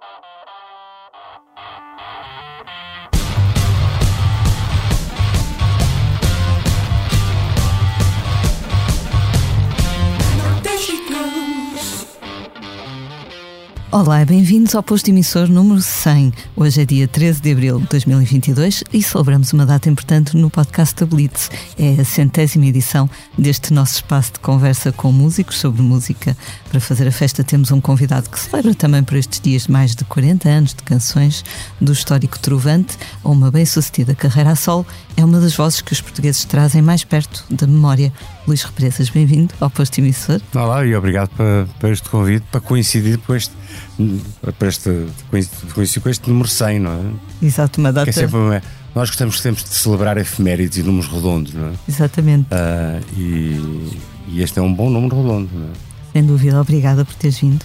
Thank you. Olá, bem-vindos ao posto emissor número 100. Hoje é dia 13 de abril de 2022 e celebramos uma data importante no podcast da Blitz. É a centésima edição deste nosso espaço de conversa com músicos sobre música. Para fazer a festa temos um convidado que celebra também por estes dias mais de 40 anos de canções do histórico Trovante uma bem-sucedida carreira a solo. É uma das vozes que os portugueses trazem mais perto da memória. Luís Represas, bem-vindo ao posto emissor. Olá e obrigado para, para este convite, para coincidir com este para este, coincidir com este número 100, não é? Exato, uma data. Que é sempre uma, nós gostamos sempre de celebrar efemérides e números redondos, não é? Exatamente. Uh, e, e, este é um bom número redondo, não é? Sem dúvida, obrigada por teres vindo.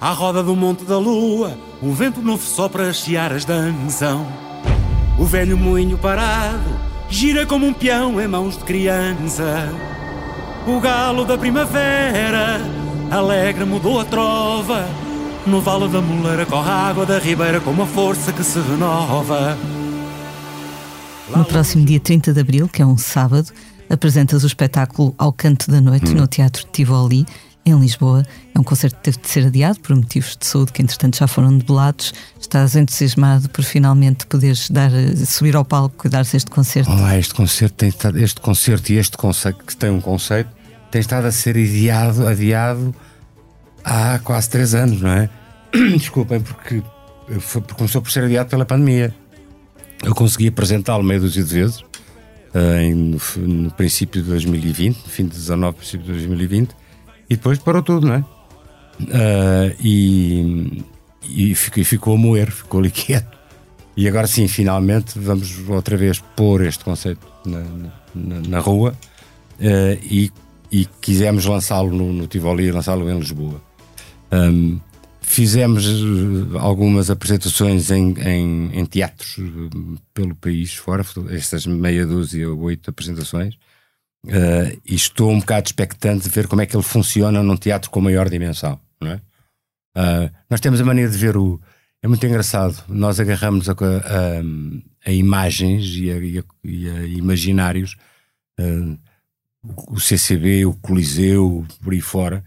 À roda do Monte da Lua, um vento novo sopra as searas da anzão. O velho moinho parado gira como um peão em mãos de criança. O galo da primavera, alegre mudou a trova. No vale da moleira corre a água da ribeira com uma força que se renova. No próximo dia 30 de abril, que é um sábado, apresentas o espetáculo Ao Canto da Noite hum. no Teatro Tivoli em Lisboa. É um concerto que teve de ser adiado por motivos de saúde que, entretanto, já foram debelados. Estás entusiasmado por finalmente poderes dar, subir ao palco e dar-se este concerto? Olá, este concerto tem estado, este concerto e este conceito, que tem um conceito, tem estado a ser adiado, adiado há quase três anos, não é? Desculpem, porque, foi, começou por ser adiado pela pandemia. Eu consegui apresentá-lo meio dúzia de vezes, uh, em, no, no, princípio de 2020, no fim de 19, princípio de 2020 e depois parou tudo, não é? Uh, e, e, ficou, ficou a moer, ficou ali quieto. E agora sim, finalmente, vamos outra vez pôr este conceito na, na, na rua uh, e, e, quisemos lançá-lo no, no Tivoli lançá-lo em Lisboa. Um, fizemos uh, algumas apresentações em, em, em, teatros pelo país fora, estas meia dúzia ou oito apresentações. Uh, e estou um bocado expectante de ver como é que ele funciona num teatro com maior dimensão. Não é? Uh, nós temos a mania de ver o. É muito engraçado. Nós agarramos a, a, a imagens e a, e e a imaginários, uh, o CCB, o Coliseu, por aí fora,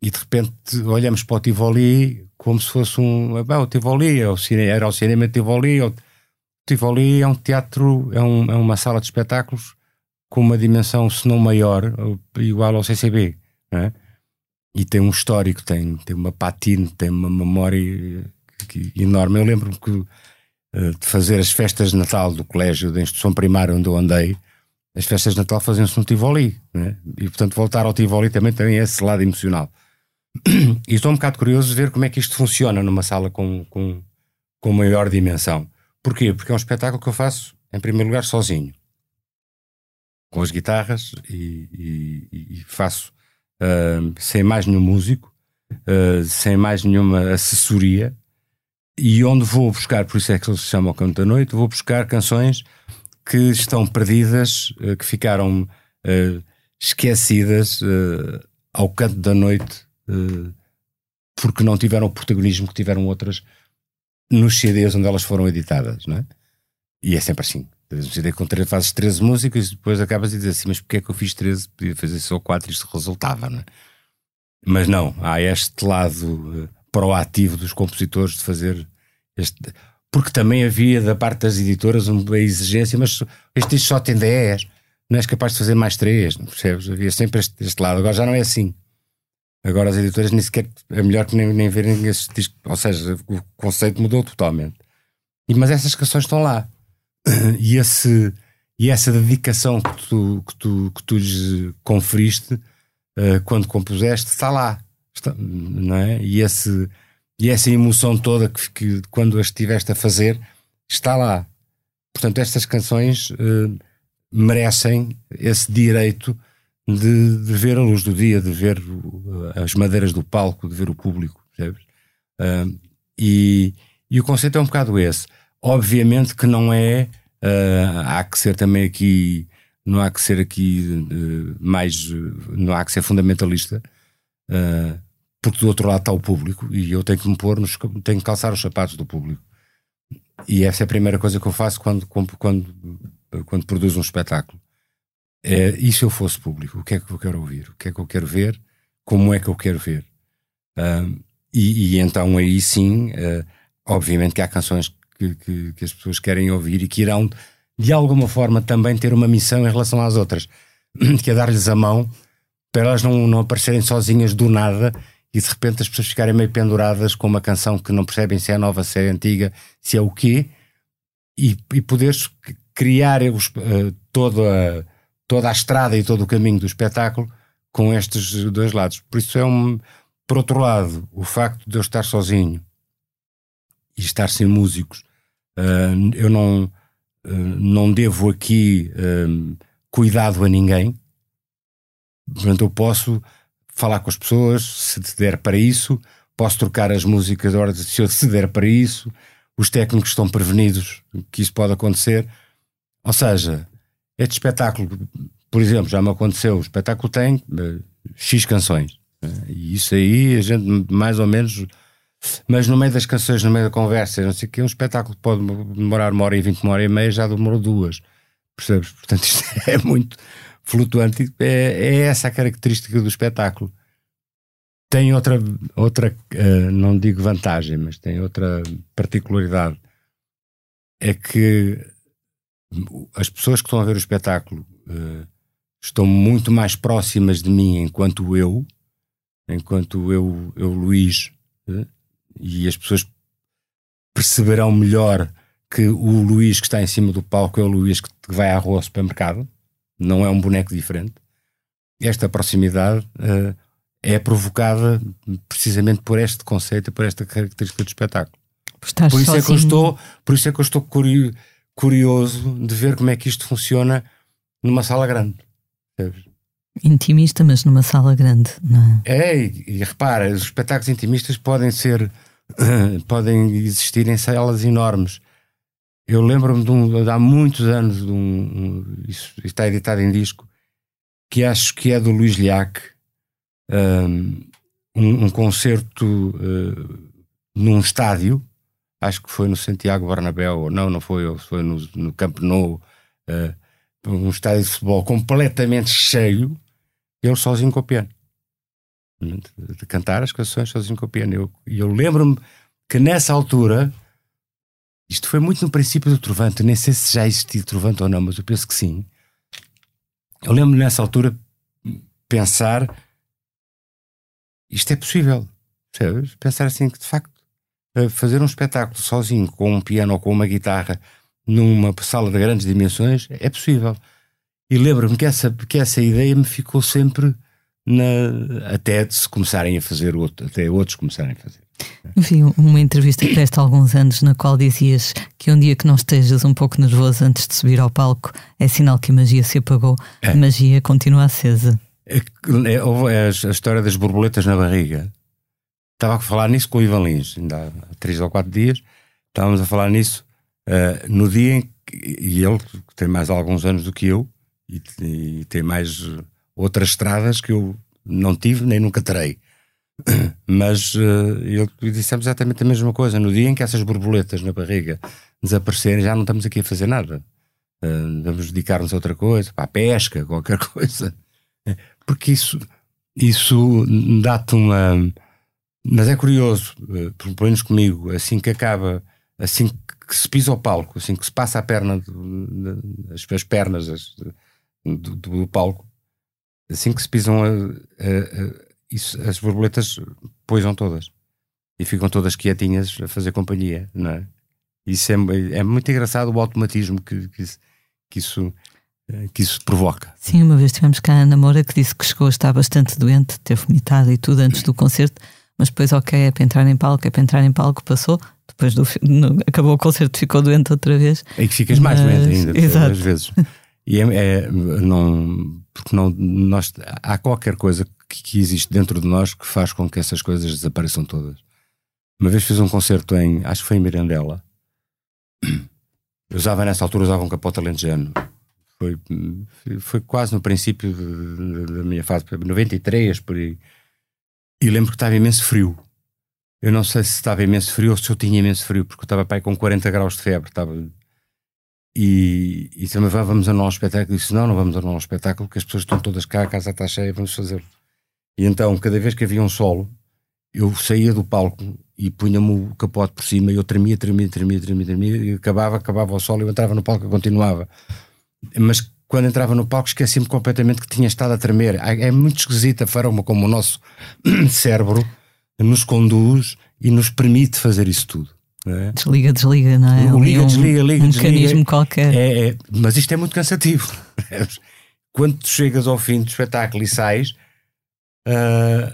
e de repente olhamos para o Tivoli como se fosse um. Bem, o Tivoli é era o cinema Tivoli. O Tivoli é um teatro, é, um, é uma sala de espetáculos com uma dimensão, se não maior, igual ao CCB. É? E tem um histórico, tem, tem uma patina, tem uma memória enorme. Eu lembro-me eh, de fazer as festas de Natal do colégio da instituição primária onde eu andei, as festas de Natal faziam-se no Tivoli. É? E portanto, voltar ao Tivoli também tem esse lado emocional. E estou um bocado curioso de ver como é que isto funciona numa sala com, com, com maior dimensão. Porquê? Porque é um espetáculo que eu faço, em primeiro lugar, sozinho com as guitarras e, e, e faço uh, sem mais nenhum músico, uh, sem mais nenhuma assessoria, e onde vou buscar, por isso é que ele se chama O Canto da Noite, vou buscar canções que estão perdidas, uh, que ficaram esquecidas ao canto da noite, porque não tiveram o protagonismo que tiveram outras nos CDs onde elas foram editadas, não é? E é sempre assim. Com três, fazes 13 músicas e depois acabas a dizer assim, mas porquê é que eu fiz 13? Podia fazer só 4 e isto resultava, não é? Mas não, há este lado uh, proativo dos compositores de fazer este. Porque também havia da parte das editoras uma exigência, mas este só tem 10, não és capaz de fazer mais 3, percebes? Havia sempre este, este, lado, agora já não é assim. Agora as editoras nem sequer é melhor que nem, nem verem esse disco, ou seja, o conceito mudou totalmente. E, mas essas canções estão lá e, esse, e essa dedicação que tu, que tu, que tu lhes conferiste uh, quando compuseste, está lá. Está, não é? E, esse, e essa emoção toda que, que quando as estiveste a fazer está lá. Portanto, estas canções uh, merecem esse direito de, de, ver a luz do dia, de ver uh, as madeiras do palco, de ver o público, uh, e, e, o conceito é um bocado esse. Obviamente que não é, há que ser também aqui, não há que ser aqui mais, não há que ser fundamentalista, porque do outro lado está o público e eu tenho que me pôr, nos, tenho que calçar os sapatos do público. E essa é a primeira coisa que eu faço quando, quando, quando produzo um espetáculo. É, e se eu fosse público? O que é que eu quero ouvir? O que é que eu quero ver? Como é que eu quero ver? Uh, e, e, então aí sim, uh, obviamente que há canções que, que, que, as pessoas querem ouvir e que irão, de alguma forma, também ter uma missão em relação às outras, que é dar-lhes a mão para elas não, não aparecerem sozinhas do nada e de repente as pessoas ficarem meio penduradas com uma canção que não percebem se é nova, se é antiga, se é o quê, e, e poderes criar os, uh, toda, toda a estrada e todo o caminho do espetáculo com estes dois lados. Por isso é um. Por outro lado, o facto de eu estar sozinho e estar sem músicos, uh, eu não, uh, não devo aqui cuidado a ninguém. Portanto, eu posso falar com as pessoas, se der para isso, posso trocar as músicas de hora se eu se der para isso, os técnicos estão prevenidos que isso pode acontecer. Ou seja, este espetáculo, por exemplo, já me aconteceu, o espetáculo tem uh, X canções. Né? E isso aí a gente mais ou menos. Mas no meio das canções, no meio da conversa, não sei o que, um espetáculo pode demorar uma hora e vinte, uma hora e meia, já demorou duas. Percebes? Portanto, isto é muito flutuante. É, é essa a característica do espetáculo. Tem outra, outra uh, não digo vantagem, mas tem outra particularidade. É que as pessoas que estão a ver o espetáculo uh, estão muito mais próximas de mim enquanto eu, enquanto eu, eu Luís, uh, e as pessoas perceberão melhor que o Luís que está em cima do palco é o Luís que vai à rua ao supermercado não é um boneco diferente. Esta proximidade uh, é provocada precisamente por este conceito, por esta característica do espetáculo. Por, por isso, é que eu estou, por isso é que eu estou curioso de ver como é que isto funciona numa sala grande. Sabes? Intimista, mas numa sala grande, não é? É, e, e repara, os espetáculos intimistas podem ser, podem existir em salas enormes. Eu lembro-me de, um, de, há muitos anos, de um, um, isso está editado em disco, que acho que é do Luís Liac, um, um concerto uh, num estádio, acho que foi no Santiago Bernabéu, ou não, não foi, foi no, no Camp Nou, uh, um estádio de futebol completamente cheio, ele sozinho com o piano. De, cantar as canções sozinho com o piano. E eu, eu lembro-me que nessa altura isto foi muito no princípio do Trovante, nem sei se já existia Trovante ou não, mas eu penso que sim. Eu lembro nessa altura pensar isto é possível? Pensar assim que de facto fazer um espetáculo sozinho com um piano ou com uma guitarra numa sala de grandes dimensões é possível. E lembro-me que essa, que essa ideia me ficou sempre na, até de se começarem a fazer outro, até outros começarem a fazer. Vi uma entrevista que deste há alguns anos na qual dizias que um dia que não estejas um pouco nervoso antes de subir ao palco é sinal que a magia se apagou. É. A magia continua acesa. É, é, a história das borboletas na barriga. Estava a falar nisso com o Ivan Lins, ainda há três ou quatro dias. Estávamos a falar nisso uh, no dia em que e ele tem mais alguns anos do que eu e, e tem mais outras estradas que eu não tive nem nunca terei. Mas uh, dissemos exatamente a mesma coisa. No dia em que essas borboletas na barriga desaparecerem, já não estamos aqui a fazer nada. Uh, vamos dedicar-nos a outra coisa, para a pesca, qualquer coisa. Porque isso, isso dá-te uma. Mas é curioso, uh, pelo menos comigo, assim que acaba, assim que se pisa o palco, assim que se passa a perna, as, as, pernas as, do, do, palco, assim que se pisam a, a isso, as borboletas poisam todas e ficam todas quietinhas a fazer companhia, não é? Isso é, é muito engraçado o automatismo que, que, que isso eh, que isso provoca. Sim, uma vez tivemos cá a Ana Moura que disse que chegou a estar bastante doente, ter vomitado e tudo antes do concerto, mas depois, ok, é para entrar em palco, é para entrar em palco, passou, depois do, no, acabou o concerto, ficou doente outra vez. É que ficas mais Mas- doente ainda, às vezes. E é, é- não, porque não, nós, há qualquer coisa que, que existe dentro de nós que faz com que essas coisas desapareçam todas. Uma vez fiz um concerto em, acho que foi em Mirandela. Eu usava nessa altura, usava um capote alentejano. Foi, foi quase no princípio da minha fase, 93, por aí. E lembro que estava imenso frio. Eu não sei se estava imenso frio ou se eu tinha imenso frio, porque eu estava pai com 40 graus de febre. Estava... E, e também "Vá, vamos um espetáculo. Eu disse: Não, não vamos anular um espetáculo, porque as pessoas estão todas cá, a casa está cheia, vamos fazê-lo. E então, cada vez que havia um solo, eu saía do palco e punha-me o capote por cima e eu tremia, tremia, tremia, tremia, tremia, e acabava, acabava o solo, eu entrava no palco e continuava. Mas quando entrava no palco, esquecia-me completamente que tinha estado a tremer. É muito esquisita a forma como o nosso cérebro nos conduz e nos permite fazer isso tudo. É? Desliga, desliga, não é? O liga, um, desliga, liga, um desliga. mecanismo qualquer. É, é, mas isto é muito cansativo. Quando tu chegas ao fim do espetáculo e sais, ah,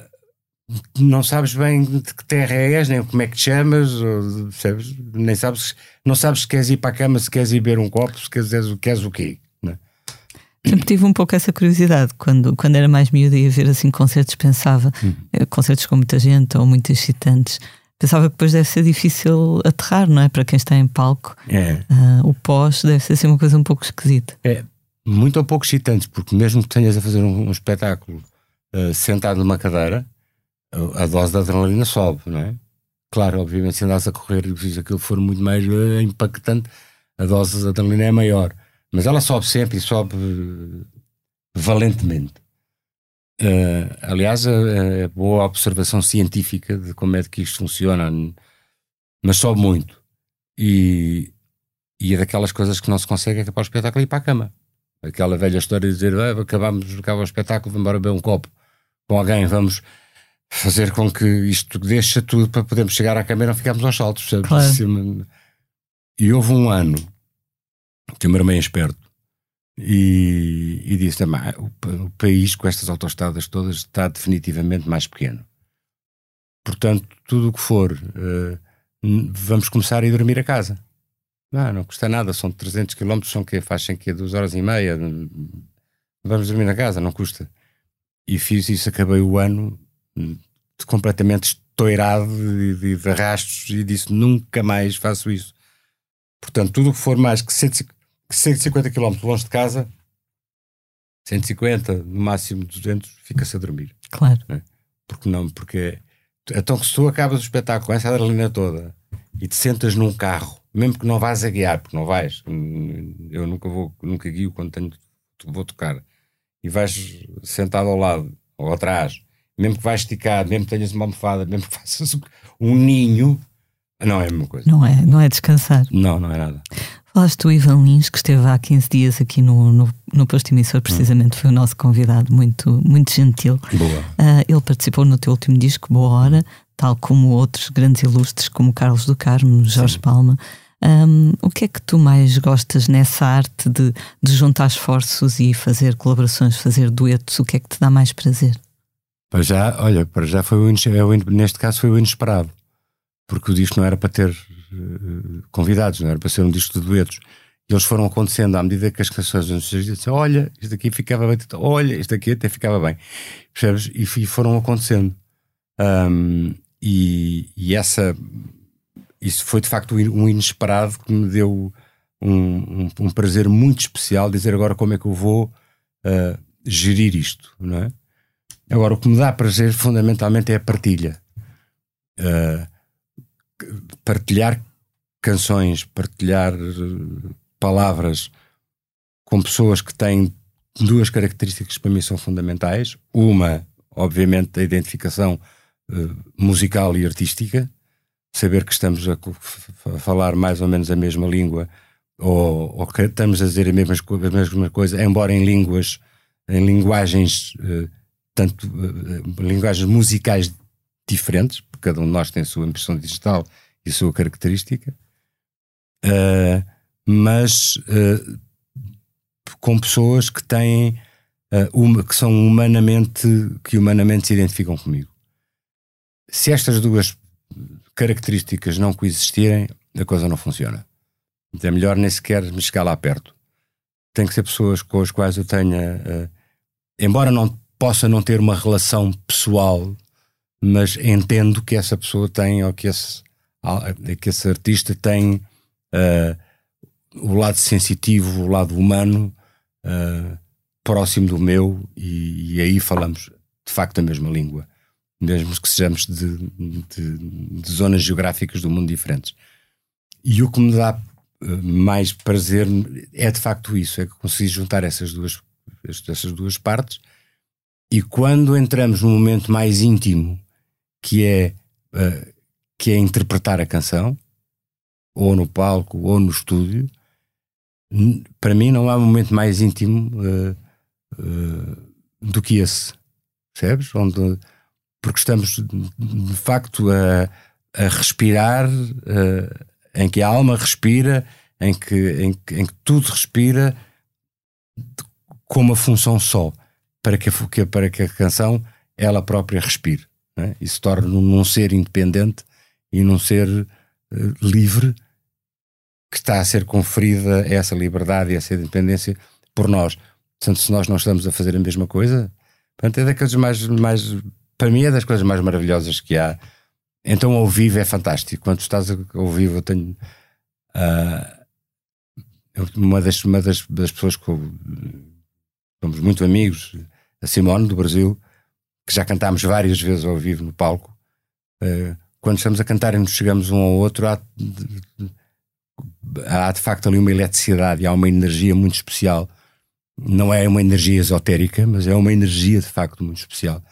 não sabes bem de que terra és, nem como é que te chamas, ou, percebes? nem sabes, não sabes se queres ir para a cama, se queres ir beber um copo, se queres, queres o quê. é? Sempre tive um pouco essa curiosidade. Quando, quando era mais miúda e ia ver assim concertos, pensava, Hum. eh, concertos com muita gente ou muito excitantes, pensava que depois deve ser difícil aterrar, não é? Para quem está em palco, É, Ah, o pós deve ser assim uma coisa um pouco esquisita. é muito ou pouco excitante, porque mesmo que tenhas a fazer um, um espetáculo ah, sentado numa cadeira, a, dose de adrenalina sobe, não é? Claro, obviamente, se andas a correr e se aquilo for muito mais eh, impactante, a dose de adrenalina é maior. Mas ela sobe sempre e sobe valentemente. Eh, aliás, é, é boa observação científica de como é que isto funciona, mas sobe muito. E, e é daquelas coisas que não se consegue acabar o espetáculo e ir para a cama. Aquela velha história de dizer "Ah, acabamos, acaba o espetáculo, vamos embora beber um copo com alguém, vamos fazer com que isto deixa tudo para podermos chegar à cama e não ficarmos aos saltos. Claro. Assim, E houve um ano que o meu irmão é esperto e, e disse também: "Ah, o, o país com estas autoestradas todas está definitivamente mais pequeno. Portanto, tudo o que for, n- vamos começar a ir dormir a casa. Não, não custa nada, são 300 km, são que fazem que duas horas e meia. Vamos dormir na casa, não custa. E fiz isso, acabei o ano completamente estourado de, de, de arrastos e disse nunca mais faço isso. Portanto, tudo o que for mais que 150 que 150 km longe de casa, 150, no máximo 200, fica-se a dormir. Claro. Porque não, porque então que se tu acabas o espetáculo com essa adrenalina toda e te sentas num carro, mesmo que não vás a guiar, porque não vais, eu nunca vou, nunca guio quando tenho, vou tocar, e vais sentado ao lado ou atrás, mesmo que vais esticado, mesmo que tenhas uma almofada, mesmo que faças um ninho, não é a mesma coisa. Não é, não é descansar. Não, não é nada. Falaste do Ivan Lins, que esteve há 15 dias aqui no, no, no posto emissor, precisamente foi o nosso convidado, muito, muito gentil. Boa. Ah, ele participou no teu último disco, Boa Hora, tal como outros grandes ilustres, como Carlos do Carmo, Jorge Palma. Ahm, o que é que tu mais gostas nessa arte de, de juntar esforços e fazer colaborações, fazer duetos? O que é que te dá mais prazer? Para já, olha, para já foi o, é neste caso foi o inesperado, porque o disco não era para ter convidados, não era para ser um disco de duetos. E eles foram acontecendo à medida que as canções nos diziam, olha, isto aqui ficava bem, olha, isto aqui até ficava bem. Percebes? E, foram acontecendo. Ahm, e, e essa isso foi de facto um inesperado que me deu um, um- um prazer muito especial dizer agora como é que eu vou ah, gerir isto, não é? Agora, o que me dá prazer fundamentalmente é a partilha. Uh, partilhar canções, partilhar uh, palavras com pessoas que têm duas características que para mim são fundamentais. Uma, obviamente, a identificação uh, musical e artística, saber que estamos a, falar mais ou menos a mesma língua ou, ou que estamos a dizer a mesma, a mesma coisa, embora em línguas, em linguagens uh, tanto linguagens musicais diferentes, porque cada um de nós tem a sua impressão digital e sua característica, Uh, mas uh, com pessoas que têm uh, uma, que são humanamente que humanamente se identificam comigo. Se estas duas características não coexistirem, a coisa não funciona. Então é melhor nem sequer me chegar lá perto. Tem que ser pessoas com as quais eu tenha, embora não possa não ter uma relação pessoal, mas entendo que essa pessoa tem ou que esse, que esse artista tem uh, o lado sensitivo, o lado humano uh, próximo do meu, e, e, aí falamos de facto a mesma língua, mesmo que sejamos de, de, de, zonas geográficas do mundo diferentes. E o que me dá uh, mais prazer é de facto isso: é que consegui juntar essas duas, essas duas partes. E quando entramos num momento mais íntimo, que é, uh, que é interpretar a canção, ou no palco, ou no estúdio, para mim não há momento mais íntimo uh, uh, do que esse, percebes? Onde, porque estamos de facto a, a respirar, uh, em que a alma respira, em que, em, em que tudo respira com uma função só, para que, a, para que a canção ela própria respire. É? E se torne num ser independente e num ser livre que está a ser conferida essa liberdade e essa independência por nós. Portanto, se nós não estamos a fazer a mesma coisa, portanto, é daquelas mais, mais. Para mim, é das coisas mais maravilhosas que há. Então, ao vivo é fantástico. Quando estás ao vivo, eu tenho. Uh, uma das, uma das, das pessoas que eu, somos muito amigos, a Simone, do Brasil, que já cantámos várias vezes ao vivo no palco. Uh, quando estamos a cantar e nos chegamos um ao outro, há, há de facto ali uma eletricidade há uma energia muito especial. Não é uma energia esotérica, mas é uma energia de facto muito especial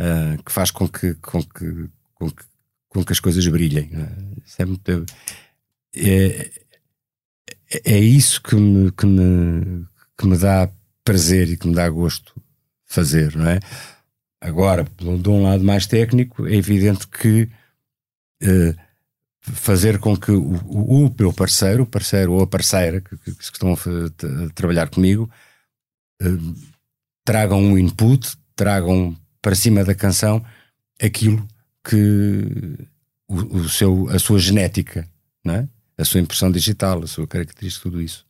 uh, que faz com que, com que, com que, com que as coisas brilhem. É? é, muito, é, é, isso que me, que, me, que me dá prazer e que me dá gosto fazer, não é? Agora, de um lado mais técnico, é evidente que fazer com que o, o, meu parceiro, o parceiro ou a parceira que, que, que estão a, a, trabalhar comigo uh, tragam um input, tragam para cima da canção aquilo que o, o, seu, a sua genética, é? a sua impressão digital, a sua característica, tudo isso.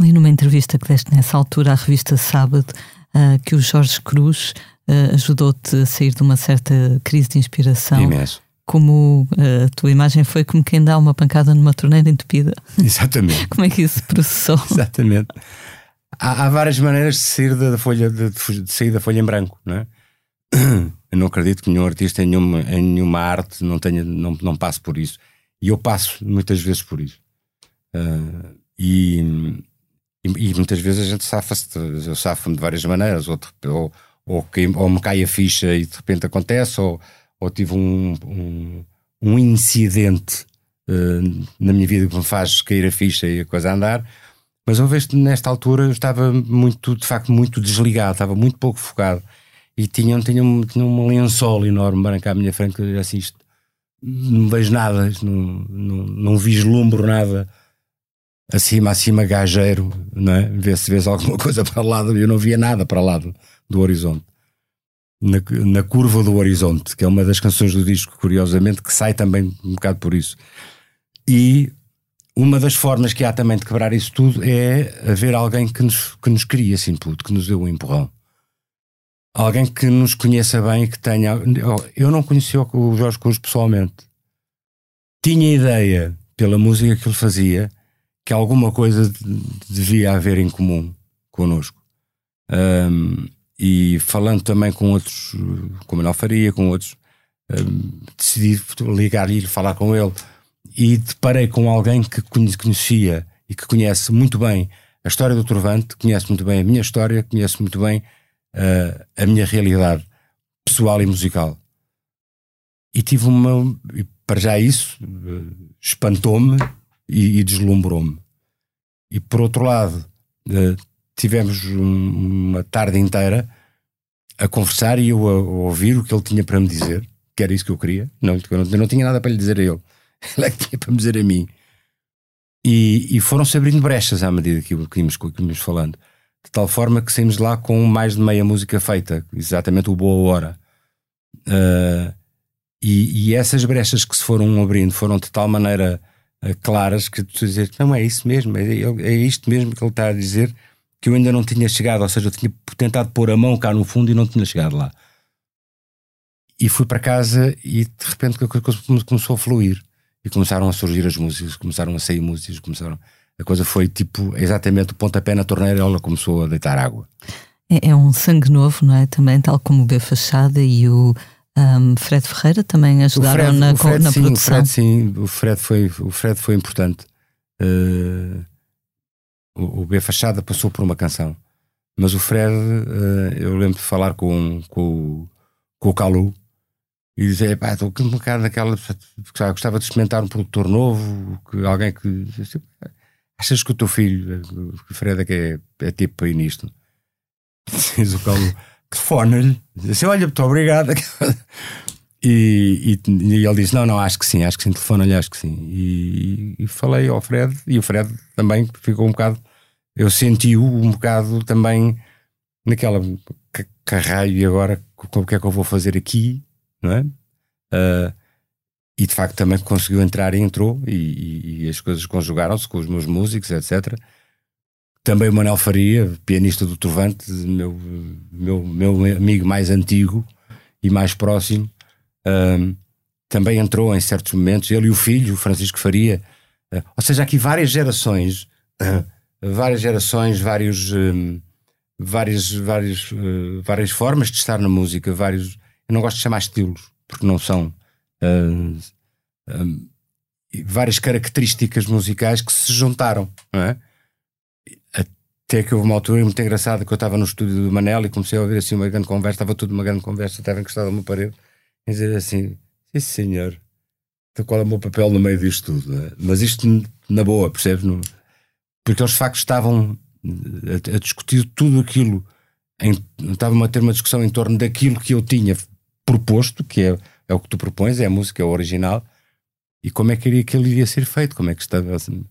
Li numa entrevista que deste nessa altura à revista Sábado uh, que o Jorge Cruz uh, ajudou-te a sair de uma certa crise de inspiração. Imenso como eh, a tua imagem foi como quem dá uma pancada numa torneira entupida. Exatamente. como é que isso processou? Exatamente. Há, há, várias maneiras de sair da, folha de, de, sair da folha em branco, não é? Eu não acredito que nenhum artista em nenhuma, em nenhuma arte não tenha não, não passe por isso. E eu passo muitas vezes por isso. Uh, e, e, e, muitas vezes a gente safa-se, eu safo-me de várias maneiras, ou, ou, ou, ou me cai a ficha e de repente acontece, ou ou tive um, um, um incidente uh, na minha vida que me faz cair a ficha e a coisa a andar. Mas uma vez nesta altura eu estava muito, de facto, muito desligado, estava muito pouco focado e tinha, tinha, um, tinha um lençol enorme branco à minha frente que assim, isto, não vejo nada, não, não, não vislumbro nada acima, acima gajeiro, não é? Vê se vês alguma coisa para o lado, eu não via nada para lá do, do horizonte na, na Curva do Horizonte, que é uma das canções do disco, curiosamente, que sai também um bocado por isso. E uma das formas que há também de quebrar isso tudo é haver alguém que nos, que nos cria esse input, que nos dê um empurrão. Alguém que nos conheça bem e que tenha. Eu não conheci o Jorge Cruz pessoalmente. Tinha ideia, pela música que ele fazia, que alguma coisa devia haver em comum connosco. Um, e falando também com outros, como Manuel Faria, com outros, um, decidi ligar e falar com ele e deparei com alguém que conhecia e que conhece muito bem a história do Trovante, conhece muito bem a minha história, conhece muito bem uh, a minha realidade pessoal e musical. E tive uma. Para já isso, uh, espantou-me e, e deslumbrou-me. E por outro lado, uh, tivemos uma tarde inteira a conversar e eu a, a, ouvir o que ele tinha para me dizer, que era isso que eu queria. Não, eu não, eu não tinha nada para lhe dizer a ele. Ele é que tinha para me dizer a mim. E, e foram-se abrindo brechas à medida que, que, íamos, que íamos falando. De tal forma que saímos lá com mais de meia música feita, exatamente o Boa Hora. Uh, e, e, essas brechas que se foram abrindo foram de tal maneira uh, claras que tu dizes, não é isso mesmo, é, é isto mesmo que ele está a dizer, que eu ainda não tinha chegado, ou seja, eu tinha tentado pôr a mão cá no fundo e não tinha chegado lá. E fui para casa e de repente a coisa começou a fluir. E começaram a surgir as músicas, começaram a sair músicas, começaram. A coisa foi tipo exatamente o pontapé na torneira, ela começou a deitar água. É, é um sangue novo, não é? Também, tal como o B Fachada e o um, Fred Ferreira também ajudaram Fred, na, Fred, na sim, produção. O Fred, sim, o Fred foi, o Fred foi importante. Uh, o, B Fachada passou por uma canção, mas o Fred, uh, eu lembro de falar com, com, com o Calu e dizer, pá, estou um bocado naquela. Gostava de experimentar um produtor novo, que, alguém que. Achas que o teu filho, que o Fred, é, que é, é tipo para nisto? Diz o Calu telefona-lhe, diz assim: Olha, muito obrigado. E, e, e, ele disse: Não, não, acho que sim, acho que sim, telefona-lhe, acho que sim. E, e, falei ao Fred, e o Fred também ficou um bocado. Eu senti-o um bocado também naquela carraio, e agora o que é que eu vou fazer aqui, não é? Uh, e de facto também conseguiu entrar e entrou, e, e as coisas conjugaram-se com os meus músicos, etc. Também o Manuel Faria, pianista do Trovante, meu, meu, meu amigo mais antigo e mais próximo, um, também entrou em certos momentos. Ele e o filho, o Francisco Faria. Uh, ou seja, aqui várias gerações, várias gerações, vários, um, várias, várias, uh, várias formas de estar na música. Vários, eu não gosto de chamar estilos, porque não são. Um, várias características musicais que se juntaram, não é? Até que houve uma altura muito engraçada que eu estava no estúdio do Manel e comecei a ouvir assim uma grande conversa, estava tudo uma grande conversa, estava encostado a uma parede, e dizer assim: Sim, senhor, qual é o meu papel no meio disto tudo? Né? Mas isto na boa, percebes? Porque eles de facto estavam a, a discutir tudo aquilo, em, estavam a ter uma discussão em torno daquilo que eu tinha proposto, que é, é o que tu propões, é a música, é o original, e como é que iria, que ele iria ser feito, como é que estava. Assim,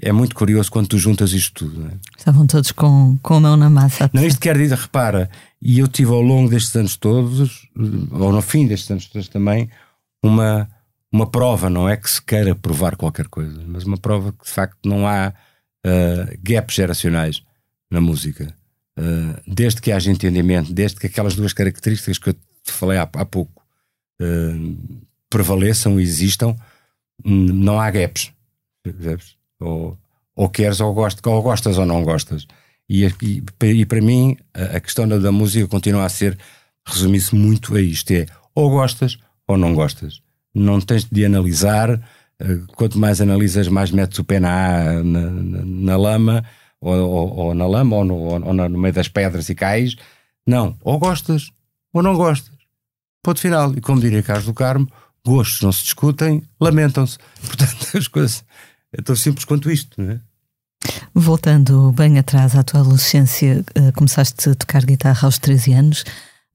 é muito curioso quando tu juntas isto tudo. É? Estavam todos com, com a mão na massa. Não, isto quer dizer, repara, e eu tive ao longo destes anos todos, ou no fim destes anos todos também, uma, uma prova, não é que se queira provar qualquer coisa, mas uma prova que de facto não há uh, gaps geracionais na música. Uh, desde que haja entendimento, desde que aquelas duas características que eu te falei há, há pouco uh, prevaleçam existam, não há gaps. Ou, ou queres ou, gost, ou gostas ou não gostas. E, e, e para mim a, a questão da, da, música continua a ser, resumir-se muito a isto: é ou gostas ou não gostas. Não tens de analisar, quanto mais analisas, mais metes o pé na, na, na, na lama, ou, ou, ou, na lama, ou no, ou no meio das pedras e cais. Não, ou gostas ou não gostas. Ponto final. E como diria Carlos do Carmo, gostos não se discutem, lamentam-se. Portanto, as coisas é tão simples quanto isto, não é? Voltando bem atrás à tua adolescência, eh, começaste a tocar guitarra aos 13 anos.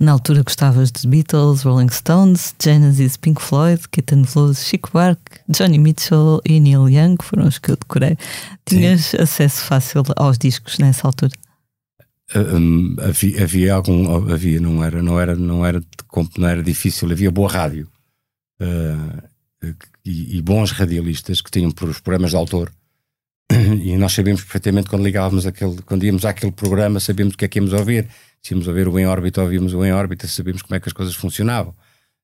Na altura gostavas de Beatles, Rolling Stones, Genesis, Pink Floyd, Kitten Blues, Chico Buarque, Johnny Mitchell e Neil Young, foram os que eu decorei. Tinhas Sim. acesso fácil aos discos nessa altura? Uh, um, havia, havia, algum, havia, não era, não era, não era, não era difícil, havia boa rádio. Uh, e, e, bons radialistas que tinham os programas de autor. E nós sabíamos perfeitamente quando ligávamos aquele, quando íamos àquele programa, sabíamos o que é que íamos ouvir. Se íamos ouvir o Em Órbita, ouvíamos o Em Órbita, sabíamos como é que as coisas funcionavam.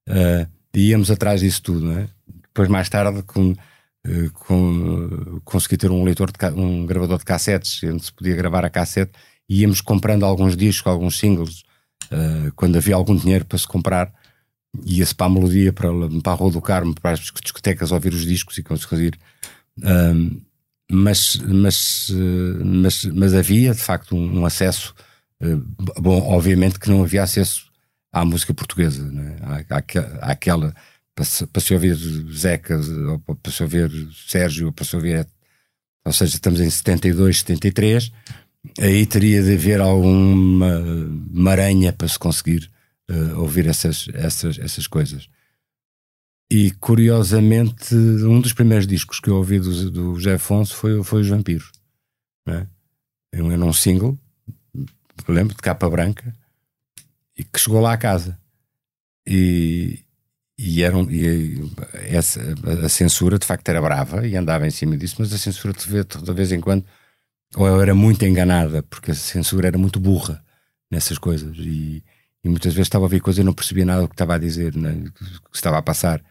Uh, e íamos atrás disso tudo, não é? Depois, mais tarde, com, uh, com, consegui ter um leitor, de, um gravador de cassetes, onde se podia gravar a cassete, e íamos comprando alguns discos, alguns singles, uh, quando havia algum dinheiro para se comprar ia-se para a melodia, para, para a Rua do Carmo, para as discotecas ouvir os discos e conseguir. Um, mas, mas, mas, mas havia de facto um, um acesso. Uh, bom, obviamente que não havia acesso à música portuguesa, né? à, àquela para se, ouvir Zeca, ou para se ouvir Sérgio, ou para se ouvir. Ou seja, estamos em 72, 73, aí teria de haver alguma maranha para se conseguir uh, ouvir essas, essas, essas coisas. E curiosamente, um dos primeiros discos que eu ouvi do, do José Afonso foi, foi Os Vampiros. Não é? Era um single, lembro, de capa branca, e que chegou lá à casa. E, e, eram, e essa, a censura de facto era brava e andava em cima disso, mas a censura de vez em quando, ou eu era muito enganada, porque a censura era muito burra nessas coisas. E, e muitas vezes estava a ver coisas e não percebia nada do que estava a dizer, né, que estava a passar.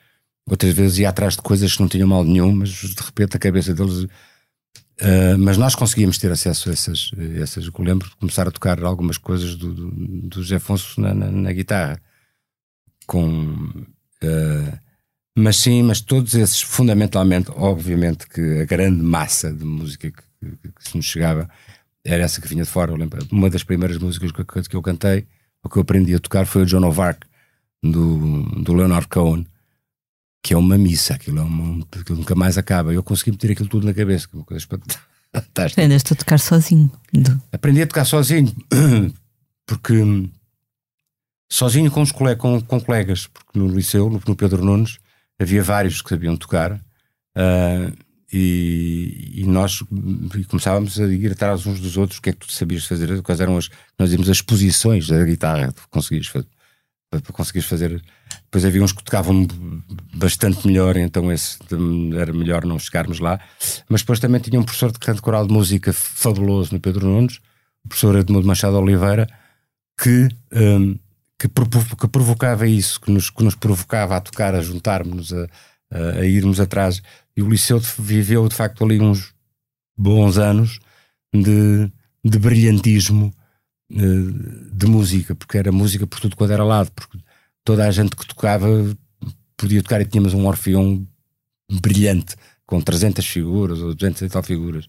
Outras vezes ia atrás de coisas que não tinham mal nenhum, mas de repente a cabeça deles. Uh, mas nós conseguíamos ter acesso a essas. Essas eu lembro de começar a tocar algumas coisas do, do, do José Afonso na, na, na guitarra. Com. Uh, mas sim, mas todos esses, fundamentalmente, obviamente que a grande massa de música que, que, que se nos chegava era essa que vinha de fora. Uma das primeiras músicas que, que eu cantei, ou que eu aprendi a tocar, foi o John of Arc, do, do Leonard Cohen que é uma missa, aquilo, é uma, aquilo nunca mais acaba. Eu consegui meter aquilo tudo na cabeça, que é uma coisa fantástica. Aprendeste a tocar sozinho? Aprendi a tocar sozinho, porque sozinho com, os colegas, com, com colegas, porque no liceu, no, no, Pedro Nunes, havia vários que sabiam tocar. Uh, e, e, nós e começávamos a ir atrás uns dos outros o que é que tu sabias fazer, quais eram as nós íamos as posições da guitarra que conseguias fazer para, para conseguires fazer. Depois havia uns que tocavam bastante melhor, então esse era melhor não chegarmos lá. Mas depois também tinha um professor de canto coral de música fabuloso no Pedro Nunes, o professor Edmundo Machado Oliveira, que, um, que, que, provocava isso, que nos, que nos provocava a tocar, a juntarmos, a, a, a irmos atrás. E o Liceu viveu de facto ali uns bons anos de, de brilhantismo de música, porque era música por tudo quando era lado, porque toda a gente que tocava podia tocar e tínhamos um orfeão brilhante, com 300 figuras ou 200 e tal figuras.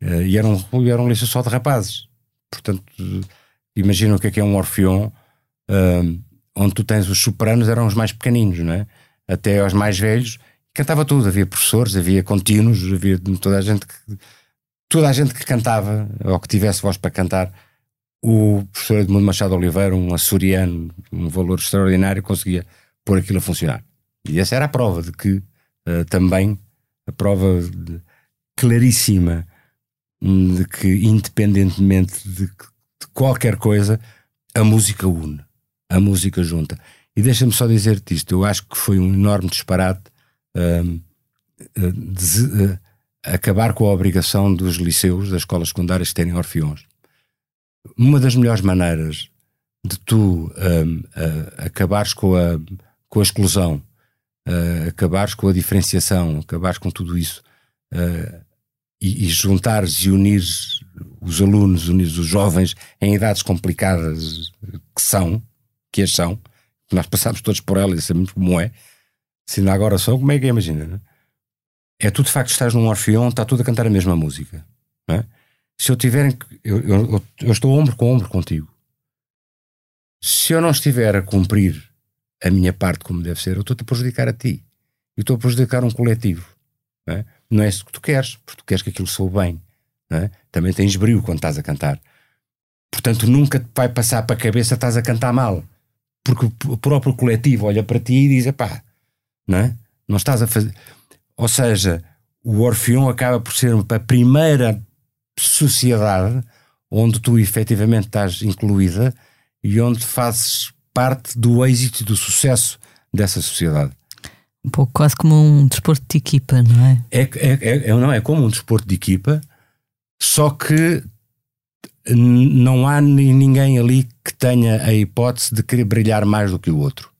Eh, e era um, era liceu só de rapazes. Portanto, imagina o que é que é um orfeão, uh, onde tu tens os sopranos, eram os mais pequeninos, não é? Até aos mais velhos, cantava tudo. Havia professores, havia contínuos, havia toda a gente que, toda a gente que cantava, ou que tivesse voz para cantar, o professor Edmundo Machado Oliveira, um açoriano, um valor extraordinário, conseguia pôr aquilo a funcionar. E essa era a prova de que uh, também, a prova de, claríssima hum, de que, independentemente de, de, qualquer coisa, a música une, a música junta. E deixa-me só dizer-te isto: eu acho que foi um enorme disparate uh, uh, acabar com a obrigação dos liceus, das escolas secundárias, terem orfeões uma das melhores maneiras de tu um, acabares com a, com a exclusão, uh, acabares com a diferenciação, acabares com tudo isso uh, e, e juntares e unires os alunos, unires os jovens em idades complicadas que são, que as são, nós passamos todos por elas e sabemos como é, se ainda agora são, como é que é, imagina? É? é tu de facto estás num orfeão, está tudo a cantar a mesma música. Não é? Se eu tiver. Eu, eu, eu estou ombro com ombro contigo. Se eu não estiver a cumprir a minha parte como deve ser, eu estou-te a prejudicar a ti. Eu estou a prejudicar um coletivo. Não é? não é isso que tu queres, porque tu queres que aquilo soe bem. É? Também tens brilho quando estás a cantar. Portanto, nunca te vai passar para a cabeça estás a cantar mal. Porque o próprio coletivo olha para ti e diz: pá, não é? Não estás a fazer. Ou seja, o Orfeão acaba por ser a primeira sociedade onde tu efetivamente estás incluída e onde fazes parte do êxito e do sucesso dessa sociedade. Um pouco quase como um desporto de equipa, não é? É, é, é, é não é como um desporto de equipa, só que não há ninguém ali que tenha a hipótese de querer brilhar mais do que o outro.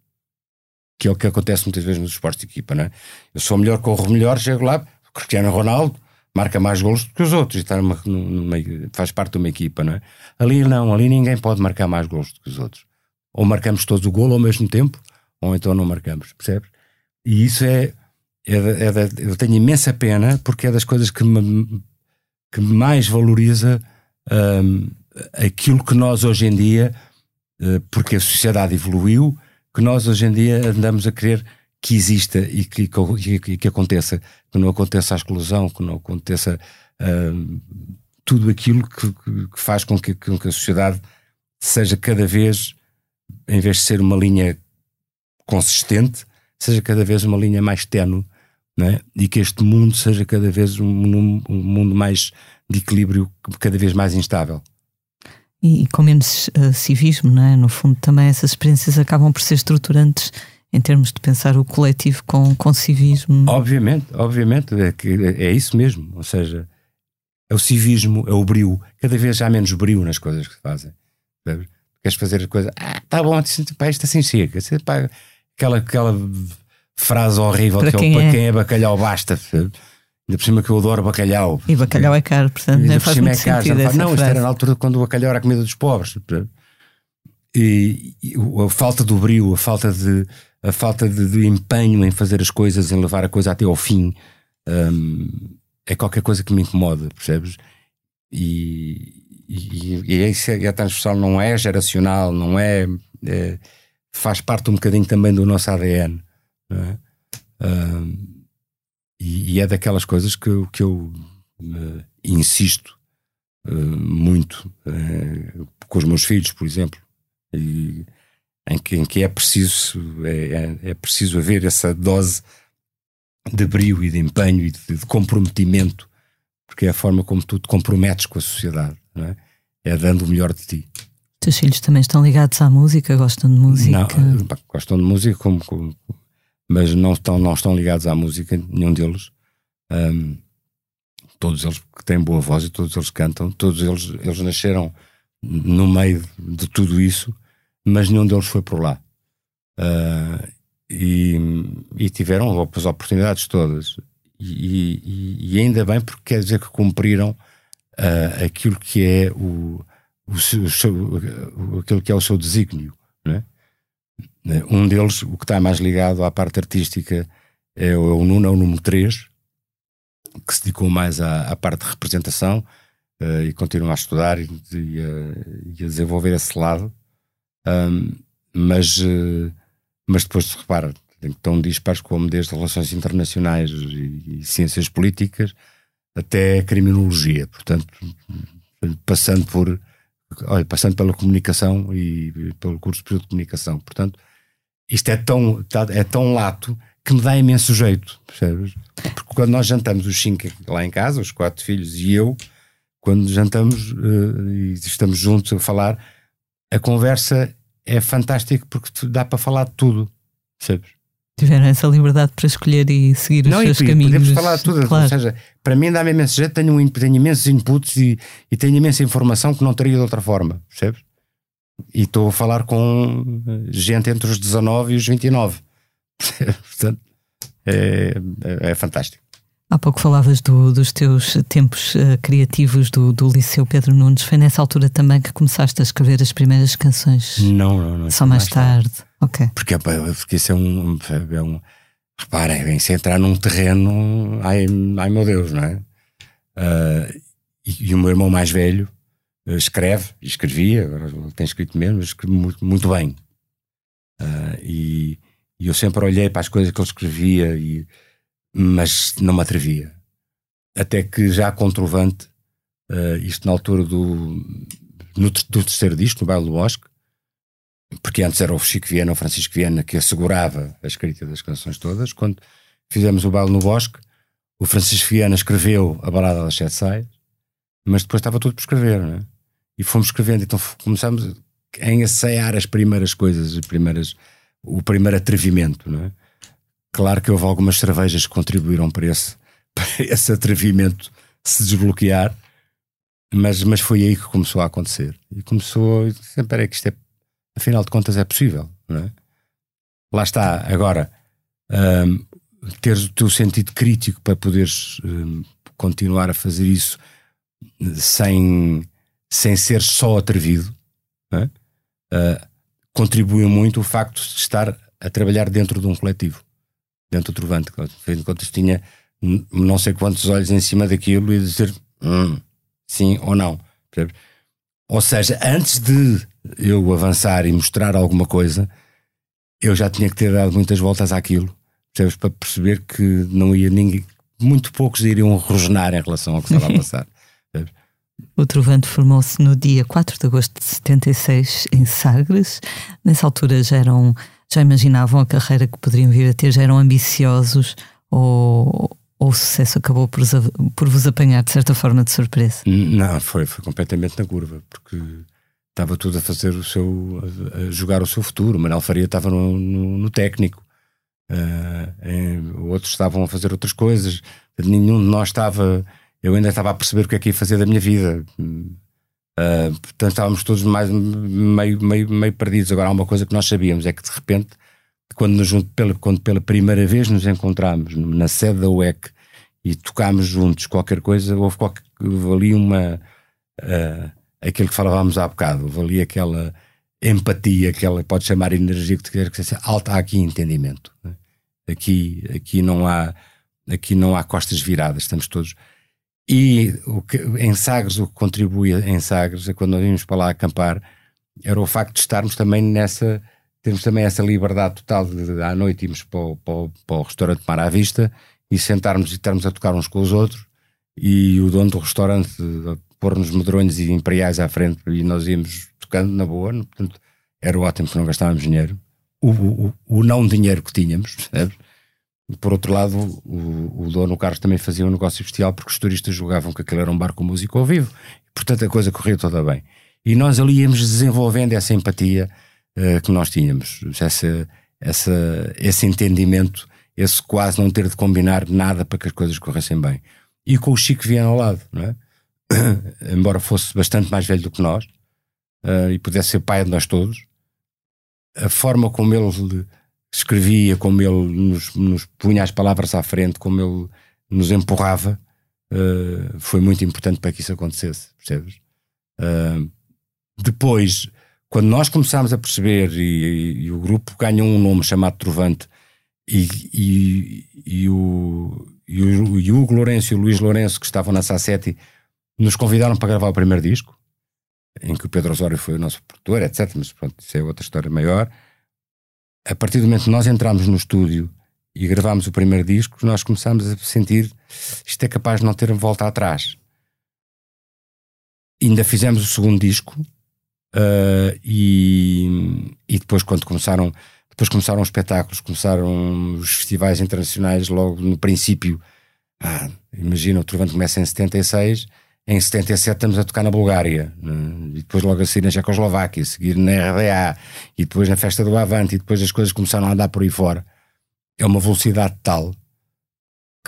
Que é o que acontece muitas vezes nos esportes de equipa, não é? Eu sou melhor, corro melhor, chego lá, Cristiano Ronaldo, marca mais gols do que os outros está numa, numa, faz parte de uma equipa, não é? Ali não, ali ninguém pode marcar mais gols do que os outros. Ou marcamos todos o gol ao mesmo tempo, ou então não marcamos, percebes? E isso é, é, é eu tenho imensa pena porque é das coisas que me, que mais valoriza um, aquilo que nós hoje em dia, uh, porque a sociedade evoluiu, que nós hoje em dia andamos a querer que exista e que, que, que, aconteça, que não aconteça a exclusão, que não aconteça uh, tudo aquilo que, que, faz com que, com que a sociedade seja cada vez, em vez de ser uma linha consistente, seja cada vez uma linha mais tenue é? e que este mundo seja cada vez um, um, mundo mais de equilíbrio, cada vez mais instável. E, e com menos uh, civismo, não é? No fundo, também essas experiências acabam por ser estruturantes em termos de pensar o coletivo com, com civismo. Obviamente, obviamente, é, que é isso mesmo. Ou seja, é o civismo, é o brio. Cada vez há menos brio nas coisas que se fazem. Queres fazer a coisa, ah, tá bom, pá, isto assim chega. Pá, aquela, aquela frase horrível para que quem é, para é. quem é bacalhau basta. Sabe? Ainda por cima que eu adoro bacalhau. E bacalhau é caro, portanto, não faz muito é caro, sentido. Não, essa não isto frase. era na altura quando o bacalhau era a comida dos pobres. E, e a falta do brio, a falta de, a falta de, de, empenho em fazer as coisas, em levar a coisa até ao fim, hum, é qualquer coisa que me incomoda, percebes? E, e, e, é isso, e a transversal não é geracional, não é, é, faz parte um bocadinho também do nosso ADN. É? Hum, e, e, é daquelas coisas que, que eu uh, insisto uh, muito uh, com os meus filhos, por exemplo, e, em, que, em que é preciso é, é, é, preciso haver essa dose de brio e de empenho e de, de, comprometimento, porque é a forma como tu te comprometes com a sociedade, é? é? dando o melhor de ti. Teus filhos também estão ligados à música, gostam de música? Não, gostam de música como, como mas não estão, não estão ligados à música, nenhum deles. Um, todos eles que têm boa voz e todos eles cantam, todos eles, eles nasceram no meio de tudo isso, mas nenhum deles foi por lá. Uh, e, e, tiveram as oportunidades todas. E, e, e, ainda bem, porque quer dizer que cumpriram uh, aquilo que é o, o, seu, o seu, aquilo que é o seu desígnio. Né? Um deles, o que está mais ligado à parte artística, é o, é o Nuno, é o número 3, que se dedicou mais à, à parte de representação uh, e continua a estudar e, e, a, e, a, desenvolver esse lado. Um, mas, uh, mas depois se repara, tão dispares como desde relações internacionais e, e, ciências políticas até criminologia, portanto, passando por olha, passando pela comunicação e pelo curso de comunicação. Portanto, isto é tão, é tão lato que me dá imenso jeito, percebes? Porque quando nós jantamos os cinco lá em casa, os quatro filhos e eu, quando jantamos uh, e estamos juntos a falar, a conversa é fantástica porque dá para falar de tudo, percebes? Tiveram essa liberdade para escolher e seguir os Não, seus e, caminhos. Podemos falar de tudo, claro. ou seja, para mim dá-me imenso jeito, tenho, um, tenho imensos inputs e, e tenho imensa informação que não teria de outra forma, percebes? E estou a falar com gente entre os 19 e os 29. Portanto, é, é, é, fantástico. Há pouco falavas do, dos teus tempos uh, criativos do, do Liceu Pedro Nunes. Foi nessa altura também que começaste a escrever as primeiras canções? Não, não, não. Só mais, mais tarde. tarde. Ok. Porque, porque isso é um. É um reparem, vem-se entrar num terreno. Ai, ai meu Deus, não é? Uh, e, e, o meu irmão mais velho uh, escreve, escrevia, agora tem escrito mesmo, escreve muito, muito bem. Uh, e, e, eu sempre olhei para as coisas que ele escrevia, e, mas não me atrevia. Até que já controvante, isto na altura do, no, do terceiro disco, no Baile do Bosque, porque antes era o Chico Viana, o Francisco Viana, que assegurava a escrita das canções todas. Quando fizemos o baile no Bosque, o Francisco Viana escreveu a Balada das Sete Saias, mas depois estava tudo por escrever, não é? E fomos escrevendo, então começamos a ensaiar as primeiras coisas, as primeiras, o primeiro atrevimento, não é? Claro que houve algumas cervejas que contribuíram para esse, para esse atrevimento se desbloquear, mas, mas foi aí que começou a acontecer. E começou, sempre é que isto é afinal de contas é possível, não é? Lá está, agora, um, teres o teu sentido crítico para poderes um, continuar a fazer isso sem, sem ser só atrevido, é? uh, contribui muito o facto de estar a trabalhar dentro de um coletivo, dentro do Trovante. Afinal de contas, tinha não sei quantos olhos em cima daquilo e dizer hum, sim ou não. Ou seja, antes de eu avançar e mostrar alguma coisa, eu já tinha que ter dado muitas voltas àquilo, percebes? Para perceber que não ia ninguém, muito poucos iriam rosnar em relação ao que estava a passar. Percebes? O Trovante formou-se no dia 4 de agosto de 76 em Sagres. Nessa altura já eram, já imaginavam a carreira que poderiam vir a ter? Já eram ambiciosos ou, ou o sucesso acabou por, por vos apanhar de certa forma de surpresa? Não, foi, foi completamente na curva, porque estava tudo a fazer o seu. a jogar o seu futuro. O Manel Faria estava no, no, no técnico, uh, em, outros estavam a fazer outras coisas, nenhum de nós estava. Eu ainda estava a perceber o que é que ia fazer da minha vida. Uh, portanto, estávamos todos mais meio, meio, meio perdidos. Agora, há uma coisa que nós sabíamos: é que de repente, quando, nos, pela, quando pela primeira vez nos encontramos na sede da UEC e tocámos juntos qualquer coisa, houve, qualquer, houve ali uma. Uh, aquilo que falávamos há bocado, houve ali aquela empatia, aquela pode chamar energia que quer que seja alta, aqui entendimento. Né? Aqui, aqui não há aqui não há costas viradas, estamos todos e o que, em Sagres, o que contribui em Sagres, é quando nós íamos para lá acampar, era o facto de estarmos também nessa, termos também essa liberdade total de, de à noite irmos para o, para, o, para o restaurante Mar à Vista e sentarmos e estarmos a tocar uns com os outros e o dono do restaurante pôr-nos medronhos e imperiais à frente e nós íamos tocando na boa, portanto era ótimo que não gastávamos dinheiro. O, o, o não dinheiro que tínhamos, percebes? Por outro lado, o, o dono Carlos também fazia um negócio bestial porque os turistas julgavam que aquele era um bar com música ao vivo. Portanto, a coisa corria toda bem. E nós ali íamos desenvolvendo essa empatia uh, que nós tínhamos, essa, essa, esse entendimento, esse quase não ter de combinar nada para que as coisas corressem bem. E com o Chico Viana ao lado, não é? embora fosse bastante mais velho do que nós uh, e pudesse ser pai de nós todos, a forma como ele escrevia, como ele nos, nos, punha as palavras à frente, como ele nos empurrava, uh, foi muito importante para que isso acontecesse, percebes? Uh, depois, quando nós começámos a perceber, e, e, e, o grupo ganhou um nome chamado Trovante, e, e o, e, o, e o Hugo Lourenço e o Luís Lourenço, que estavam na Sassetti, nos convidaram para gravar o primeiro disco, em que o Pedro Osório foi o nosso produtor, etc. Mas pronto, isso é outra história maior a partir do momento que nós entramos no estúdio e gravámos o primeiro disco, nós começámos a sentir isto é capaz de não ter volta atrás. Ainda fizemos o segundo disco uh, e, e depois quando começaram depois começaram os espetáculos, começaram os festivais internacionais logo no princípio. Ah, imagina, o Trovante começa em 76 em 77 estamos a tocar na Bulgária, né? e depois logo a seguir na Checoslováquia, a seguir na RDA, e depois na festa do Avante, e depois as coisas começaram a andar por aí fora. É uma velocidade tal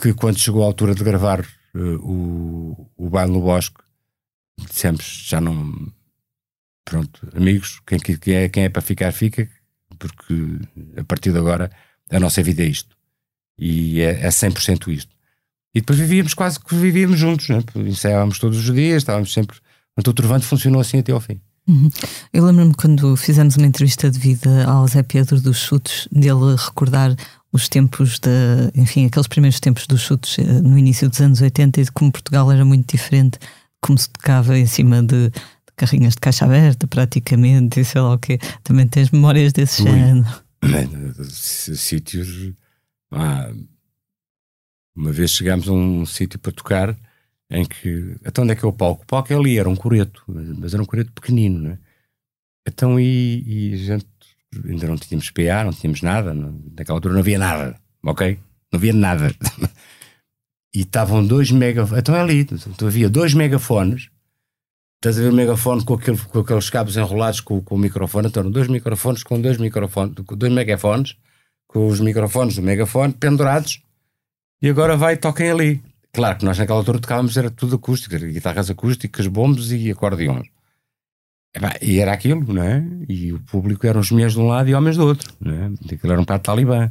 que quando chegou a altura de gravar uh, o, o baile no bosque, dissemos, já não. Pronto, amigos, quem, quem, é, quem é para ficar, fica, porque a partir de agora a nossa vida é isto. E é, é 100% isto. E depois vivíamos quase que vivíamos juntos, né? ensaiávamos todos os dias, estávamos sempre. Então o Trovante funcionou assim até ao fim. Uhum. Eu lembro-me quando fizemos uma entrevista de vida ao Zé Pedro dos chutes, dele recordar os tempos de, enfim, aqueles primeiros tempos dos chutes eh, no início dos anos 80 e de como Portugal era muito diferente, como se tocava em cima de, de carrinhas de caixa aberta, praticamente, e sei lá o quê. Também tens memórias desse género. Sítios. Ah, uma vez chegámos a um sítio para tocar em que. Então onde é que é o palco? O palco é ali, era um coreto, mas era um coreto pequenino, né? Então e, e a gente ainda não tínhamos PA, não tínhamos nada, não, naquela altura não havia nada, ok? Não havia nada. e estavam dois megafones, então é ali, então havia dois megafones, estás a ver o megafone com, aquele, com aqueles cabos enrolados com, com o microfone, então dois microfones com dois microfones, com dois megafones, com os microfones do megafone pendurados e agora vai toquem ali. Claro que nós naquela altura tocávamos, era tudo acústico, guitarras acústicas, bombos e acordeões. E era aquilo, não é? E o público eram as mulheres de um lado e homens do outro, não é? Aquilo era um bocado talibã.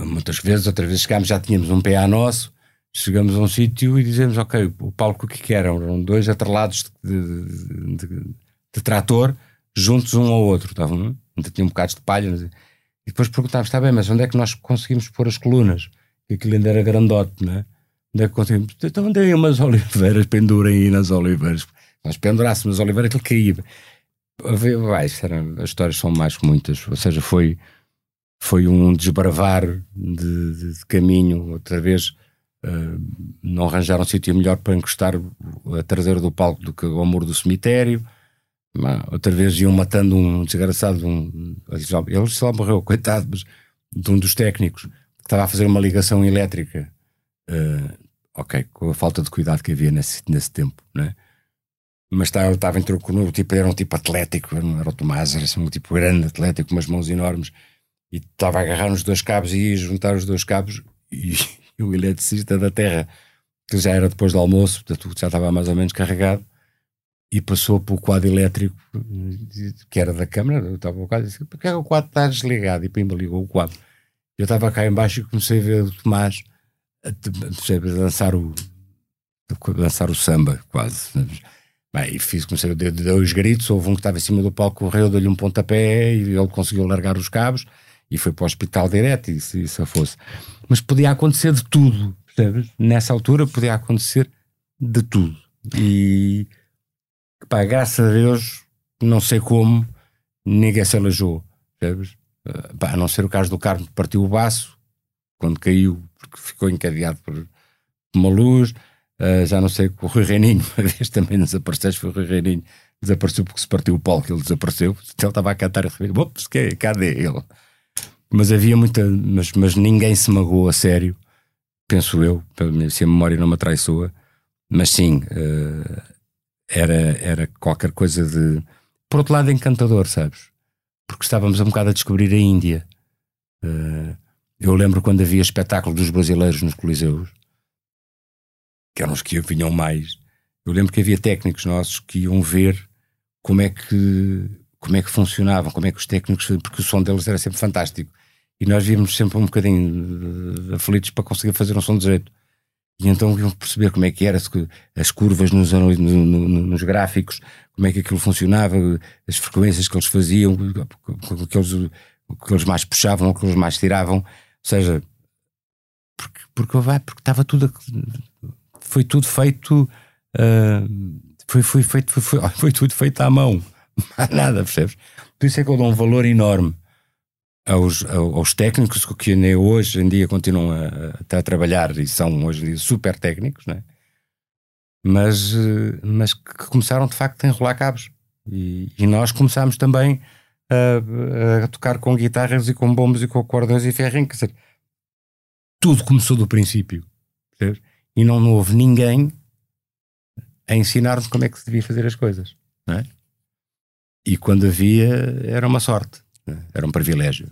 Muitas vezes, outras vezes chegámos, já tínhamos um PA nosso, chegamos a um sítio e dizemos, ok, o palco que, que eram? Eram dois atrelados de, de, de, de, trator juntos um ao outro, estavam, ainda tinham bocados de palha. E depois perguntávamos, está bem, mas onde é que nós conseguimos pôr as colunas? Que aquilo ainda era grandote, não é? Onde é que conseguimos? Então andei umas oliveiras, pendurem aí nas oliveiras. Nós pendurássemos as oliveiras, aquilo caía. Vai, as histórias são mais que muitas, ou seja, foi, foi um desbravar de, de, de caminho, outra vez uh, não arranjaram um sítio melhor para encostar a traseira do palco do que ao muro do cemitério, outra vez iam matando um desgraçado, um, ele só morreu, coitado, mas de um dos técnicos que estava a fazer uma ligação elétrica. Uh, ok, com a falta de cuidado que havia nesse, nesse tempo, né? Mas estava, estava em troco tipo, era um tipo atlético, era o Tomás, era assim, um tipo grande, atlético, com umas mãos enormes, e estava a agarrar nos dois cabos e ia juntar os dois cabos, e, e o eletricista da Terra, que já era depois do almoço, portanto já estava mais ou menos carregado, e passou para o quadro elétrico que era da câmara, estava o quadro e disse, porque é o quadro está desligado? E pimba ligou o quadro. Eu estava cá embaixo e comecei a ver o Tomás a, a, a dançar o a dançar o samba, quase. Bem, e fiz, comecei a dar dois gritos, houve um que estava em cima do palco, correu, deu-lhe um pontapé e ele conseguiu largar os cabos e foi para o hospital direto, e se isso fosse. Mas podia acontecer de tudo, percebes? Nessa altura podia acontecer de tudo. E pá, graças a Deus, não sei como, ninguém se alejou, percebes? Eh, pá, a não ser o caso do Carmo que partiu o baço quando caiu, porque ficou encadeado por uma luz. Uh, já não sei, o Rui Reininho, uma vez também desapareceu, foi o Rui Reininho, desapareceu porque se partiu o que ele desapareceu. Ele estava a cantar e receber, ops, que, cadê ele? Mas havia muita, mas, mas ninguém se magoou a sério, penso eu, se a memória não me atraiçoa. Mas sim, uh, era, era qualquer coisa de. Por outro lado, encantador, sabes? Porque estávamos um bocado a descobrir a Índia. Uh, eu lembro quando havia espetáculo dos brasileiros nos Coliseus, que eram os que vinham mais. Eu lembro que havia técnicos nossos que iam ver como é que como é que funcionavam, como é que os técnicos, porque o som deles era sempre fantástico. E nós víamos sempre um bocadinho aflitos para conseguir fazer um som de jeito. E então iam perceber como é que era, as curvas nos, nos gráficos, como é que aquilo funcionava, as frequências que eles faziam, o que eles, que eles mais puxavam, o que eles mais tiravam. Ou seja, porque, porque, porque estava tudo. Foi tudo feito. Uh, foi, foi, feito, foi, foi, foi tudo feito à mão. Nada, percebes? Por isso é que eu dou um valor enorme aos, aos técnicos que hoje em dia continuam a, a, trabalhar e são hoje super técnicos, né? Mas, eh, mas que começaram de facto a enrolar cabos. E, e nós começámos também a, a, tocar com guitarras e com bombos e com cordões e ferrinho. Quer dizer, tudo começou do princípio. E não, não houve ninguém a ensinar-nos como é que se devia fazer as coisas. Não é? E quando havia, era uma sorte. Era um privilégio.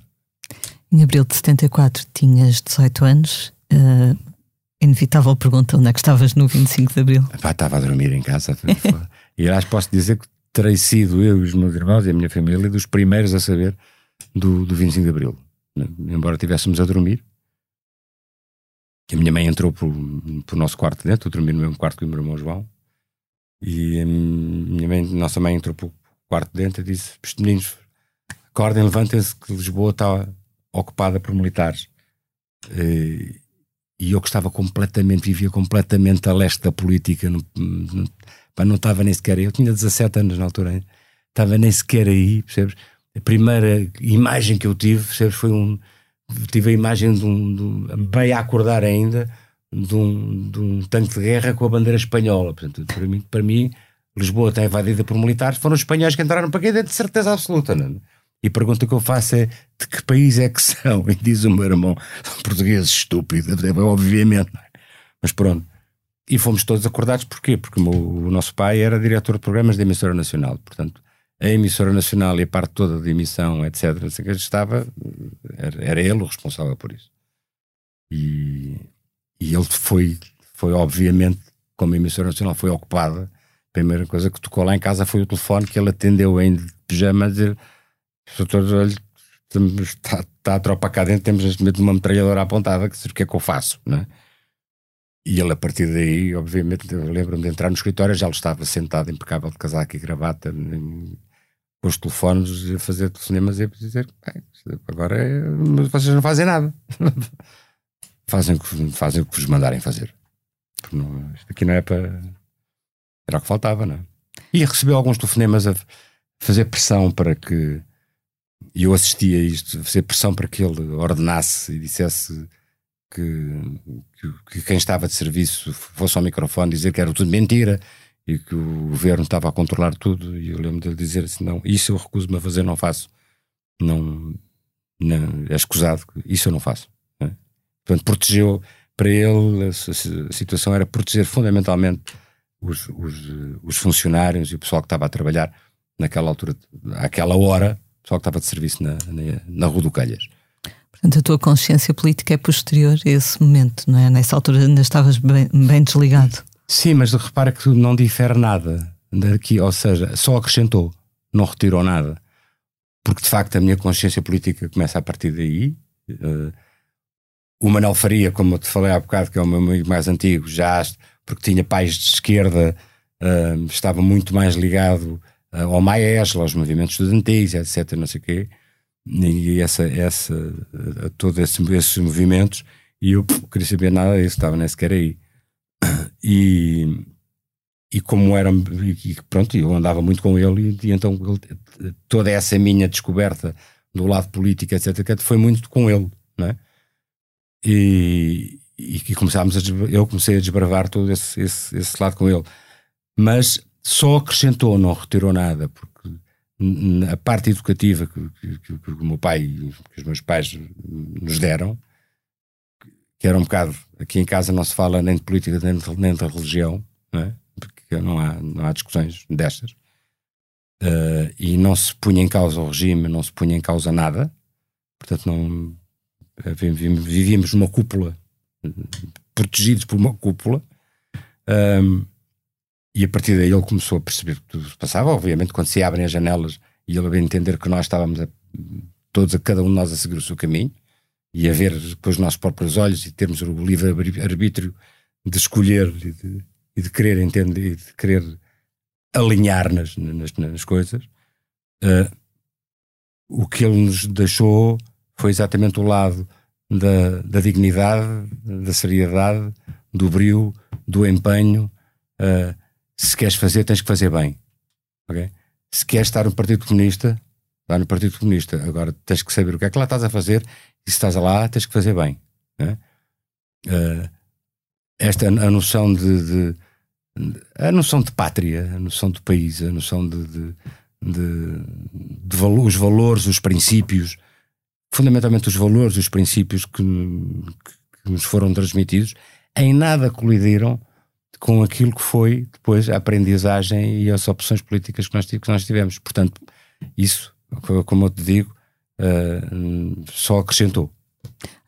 Em abril de 74 tinhas 18 anos. Uh, inevitável pergunta: onde é que estavas no 25 de abril? Epá, estava a dormir em casa. e aliás, posso dizer que terei sido eu e os meus irmãos e a minha família dos primeiros a saber do, do 25 de abril. Embora estivéssemos a dormir. A minha mãe entrou para o nosso quarto dentro, eu dormi no mesmo quarto que o meu irmão João. E a minha mãe, nossa mãe entrou para o quarto dentro e disse: Os meninos, acordem, levantem-se que Lisboa está ocupada por militares. E eu que estava completamente, vivia completamente a leste da política, não, não, não estava nem sequer. Eu tinha 17 anos na altura, estava nem sequer aí, percebes? A primeira imagem que eu tive, percebes, foi um. Tive a imagem de um. De um bem a acordar ainda, de um, de um tanque de guerra com a bandeira espanhola. Portanto, para mim, para mim Lisboa está invadida por militares, foram os espanhóis que entraram para aqui dentro de certeza absoluta. Não? É? E a pergunta que eu faço é de que país é que são? E diz o meu irmão, são portugueses estúpidos, obviamente. É? Mas pronto. E fomos todos acordados porquê? Porque o, o, nosso pai era diretor de programas da emissora nacional. Portanto, a emissora nacional e a parte toda de emissão, etc., estava, era, era ele o responsável por isso. E, e ele foi, foi obviamente, como a emissora nacional foi ocupada, primeira coisa que tocou lá em casa foi o telefone que ele atendeu de pijama a dizer: Doutor, está, está a tropa cá dentro, temos neste momento uma metralhadora apontada, que, o que é que eu faço? Né? E ele, a partir daí, obviamente, lembro-me de entrar no escritório, já ele estava sentado, impecável de casaco e gravata, com os telefones, a fazer telefonemas e a dizer: agora é, vocês não fazem nada. fazem, fazem o que vos mandarem fazer. Não, isto aqui não é para era o que faltava, não é? E recebeu alguns telefonemas a fazer pressão para que. E eu assistia a isto, fazer pressão para que ele ordenasse e dissesse que, que, que, quem estava de serviço fosse ao microfone dizer que era tudo mentira e que o governo estava a controlar tudo. E eu lembro de dizer assim: não, isso eu recuso-me a fazer, não faço. Não, não é escusado, isso eu não faço. Né? Portanto, protegeu, para ele, a, situação era proteger fundamentalmente os, os, os, funcionários e o pessoal que estava a trabalhar naquela altura, àquela hora, pessoal que estava de serviço na, na, na Rua do Calhas. Portanto, a tua consciência política é posterior a esse momento, não é? Nessa altura ainda estavas bem, bem desligado. Sim, mas repara que não difere nada daqui, ou seja, só acrescentou, não retirou nada. Porque de facto a minha consciência política começa a partir daí. Uh, o Manuel Faria, como eu te falei há bocado, que é o meu amigo mais antigo, já porque tinha pais de esquerda, uh, estava muito mais ligado ao Maes, aos movimentos estudantis, etc. Não sei o quê. E essa, essa, a todos esses, esses movimentos, e eu queria saber nada disso, estava nem sequer aí. E, e como era, e pronto, eu andava muito com ele, e, e então ele, toda essa minha descoberta do lado político, etc., foi muito com ele, não é? E, e, e começámos a, eu comecei a desbravar todo esse, esse, esse lado com ele. Mas só acrescentou, não retirou nada, porque a parte educativa que, que, que, o meu pai que os meus pais nos deram, que era um bocado, aqui em casa não se fala nem de política nem de, nem de religião, não é? porque não há, não há discussões destas, uh, e não se punha em causa o regime, não se punha em causa nada, portanto não vivíamos numa cúpula, protegidos por uma cúpula, um, e a partir daí ele começou a perceber que tudo se passava. Obviamente, quando se abrem as janelas e ele a entender que nós estávamos a, todos, a cada um de nós, a seguir o seu caminho e a ver com os nossos próprios olhos e termos o livre arbítrio de escolher e de, e de querer entender e de querer alinhar nas, nas, nas coisas. Uh, o que ele nos deixou foi exatamente o lado da, da dignidade, da seriedade, do brio, do empenho. Uh, se queres fazer, tens que fazer bem. Okay? Se queres estar no Partido Comunista, está no Partido Comunista. Agora tens que saber o que é que lá estás a fazer e se estás lá, tens que fazer bem. Né? Uh, esta a noção de, de, a noção de pátria, a noção de país, a noção de, de, de, valo, os valores, os princípios, fundamentalmente os valores, os princípios que, que nos foram transmitidos, em nada colidiram com aquilo que foi depois a aprendizagem e as opções políticas que nós, que nós tivemos. Portanto, isso, como eu te digo, uh, só acrescentou.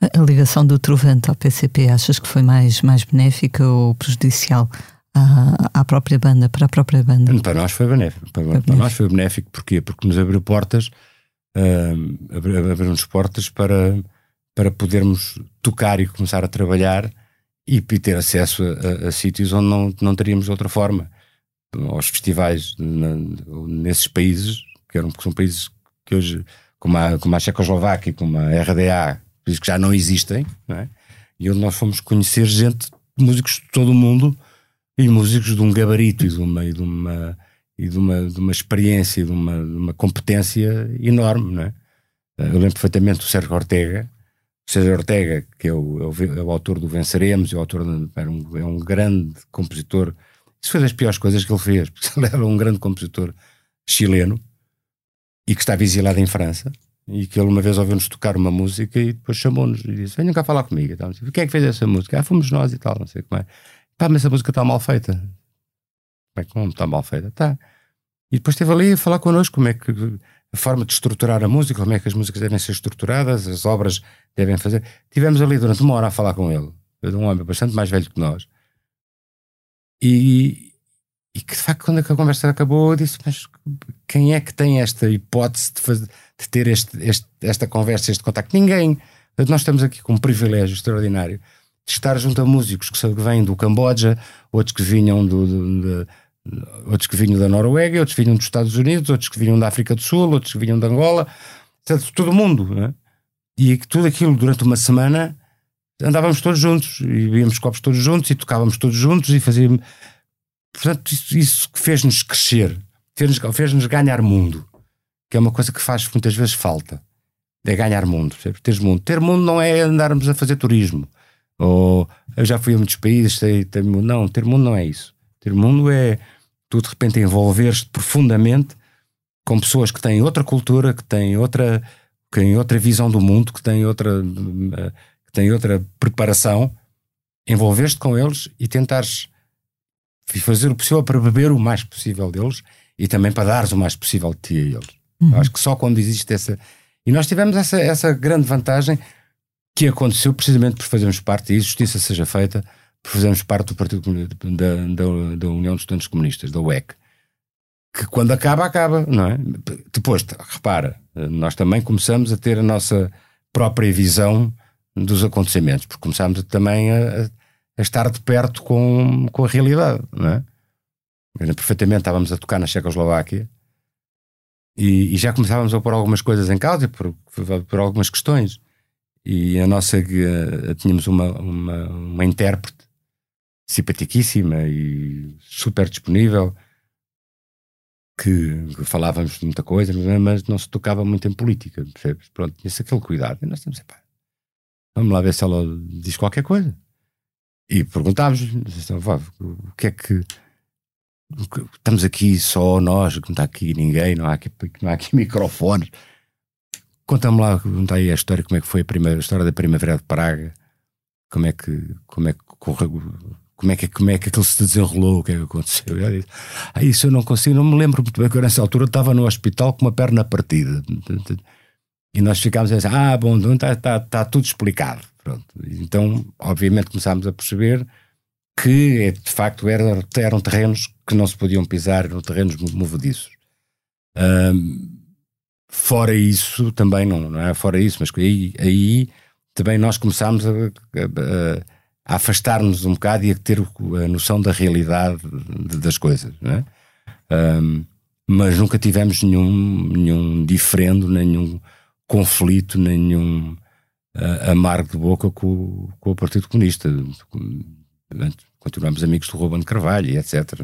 A ligação do Trovante ao PCP, achas que foi mais, mais benéfica ou prejudicial à, à própria banda, para a própria banda? Para nós foi benéfico. Para, foi para nós foi benéfico, porquê? Porque nos abriu portas, uh, abriu-nos portas para, para podermos tocar e começar a trabalhar e ter acesso a, a, a, sítios onde não, não teríamos de outra forma. Aos festivais na, nesses países, que eram, são países que hoje, como a, como a Checoslováquia, como a RDA, países que já não existem, não é? e onde nós fomos conhecer gente, músicos de todo o mundo, e músicos de um gabarito e de uma, e de uma, e de uma, de uma experiência e de uma, de uma competência enorme. Não é? Eu lembro perfeitamente do Sérgio Ortega, César Ortega, que é o, é o, é autor do Venceremos, é, o autor de, era um, é um grande compositor. Isso foi das piores coisas que ele fez, porque ele era um grande compositor chileno e que estava exilado em França. E que ele uma vez ouviu-nos tocar uma música e depois chamou-nos e disse: Venham cá falar comigo. E. Quem é que fez essa música? Ah, fomos nós e tal, não sei como é. Pá, mas essa música está mal feita. Como é que está mal feita? Tá. E depois esteve ali a falar connosco como é que a forma de estruturar a música, como é que as músicas devem ser estruturadas, as obras devem fazer. Tivemos ali durante uma hora a falar com ele, de um homem bastante mais velho que nós. E, e que de facto, quando a conversa acabou, eu disse: Mas quem é que tem esta hipótese de, fazer, de ter este, este, esta conversa, este contacto? Ninguém. Nós estamos aqui com um privilégio extraordinário de estar junto a músicos que vêm do Camboja, outros que vinham do, do de, outros que vinham da Noruega, outros que vinham dos Estados Unidos, outros que vinham da África do Sul, outros que vinham de Angola, todo mundo, né? E tudo aquilo durante uma semana andávamos todos juntos e bebíamos copos todos juntos e tocávamos todos juntos e fazíamos. Portanto, isso, isso fez-nos crescer, fez-nos fez ganhar mundo, que é uma coisa que faz muitas vezes falta. É ganhar mundo, ter mundo. Ter mundo não é andarmos a fazer turismo. Ou eu já fui a muitos países, sei. Não, ter mundo não é isso. Ter mundo é tu de repente envolveres-te profundamente com pessoas que têm outra cultura, que têm outra, que têm outra visão do mundo, que têm outra, que têm outra preparação, envolver-te com eles e tentares fazer o possível para beber o mais possível deles e também para dares o mais possível de ti a eles. Uhum. Acho que só quando existe essa. E nós tivemos essa, essa grande vantagem que aconteceu precisamente por fazermos parte, e justiça seja feita, por fazermos parte do Partido da, da, da União dos Estudantes Comunistas, da UEC. Que quando acaba, acaba, não é? Depois, repara, nós também começamos a ter a nossa própria visão dos acontecimentos, porque começámos também a, a estar de perto com, com a realidade, não é? perfeitamente estávamos a tocar na Checoslováquia e, e, já começávamos a pôr algumas coisas em causa por, por, algumas questões. E a nossa tínhamos uma, uma, uma intérprete simpaticíssima e super disponível que, que, falávamos de muita coisa, mas não se tocava muito em política, percebes? Pronto, tinha-se aquele cuidado. E nós temos, epá, vamos lá ver se ela diz qualquer coisa. E perguntávamos então, o que é que estamos aqui só nós, não está aqui ninguém, não há aqui, não há aqui microfones. Conta-me lá, conta aí a história, como é que foi a, primeira, a história da Primavera de Praga, como é que, como é que correu, como é que, como é que aquilo se desenrolou, o que é que aconteceu. Eu disse, ah, isso eu não consigo, não me lembro muito bem, que eu nessa altura estava no hospital com uma perna partida. E nós ficámos a dizer, ah, bom, está, está, está tudo explicado. Pronto. Então, obviamente, começámos a perceber que de facto eram, eram terrenos que não se podiam pisar, eram terrenos movediços. Um, fora isso, também não, não é fora isso, mas aí, aí também nós começámos a, a afastar-nos um bocado e a ter a noção da realidade das coisas, não é? Um, mas nunca tivemos nenhum, nenhum diferendo, nenhum conflito, nenhum uh, amargo de boca com, com o Partido Comunista continuamos amigos do Ruben Carvalho e etc.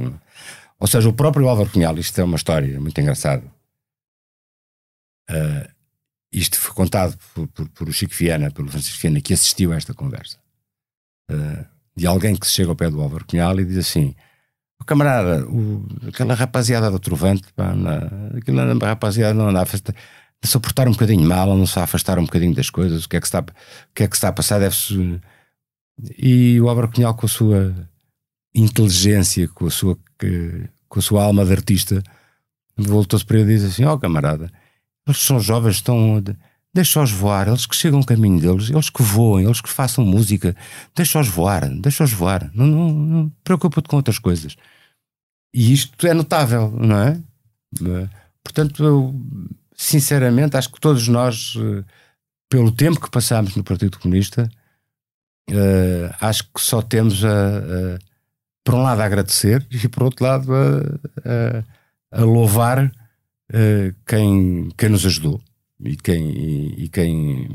Ou seja, o próprio Álvaro Cunhal, isto é uma história muito engraçada. Uh, isto foi contado por, por, por, o Chico Viana, pelo Francisco Viana, que assistiu a esta conversa. Uh, de alguém que chega ao pé do Álvaro Cunhal e diz assim: camarada, o, aquela rapaziada do Trovante, pá, na, aquela rapaziada não anda a afastar, a se um bocadinho mal, não se afastar um bocadinho das coisas, o que é que está, o que é que está a passar, deve-se e o Álvaro Cunhal, com a sua inteligência, com a sua, com a sua alma de artista, voltou-se para ele e disse assim: Ó oh, camarada, eles são jovens, estão. Deixa-os voar, eles que chegam o caminho deles, eles que voem, eles que façam música, deixa-os voar, deixa-os voar, não, não, não preocupa-te com outras coisas. E isto é notável, não é? Portanto, eu, sinceramente, acho que todos nós, eh, pelo tempo que passámos no Partido Comunista, uh, acho que só temos a, a, por um lado a agradecer e por outro lado a, a louvar uh, quem, quem nos ajudou e quem, e, e, quem,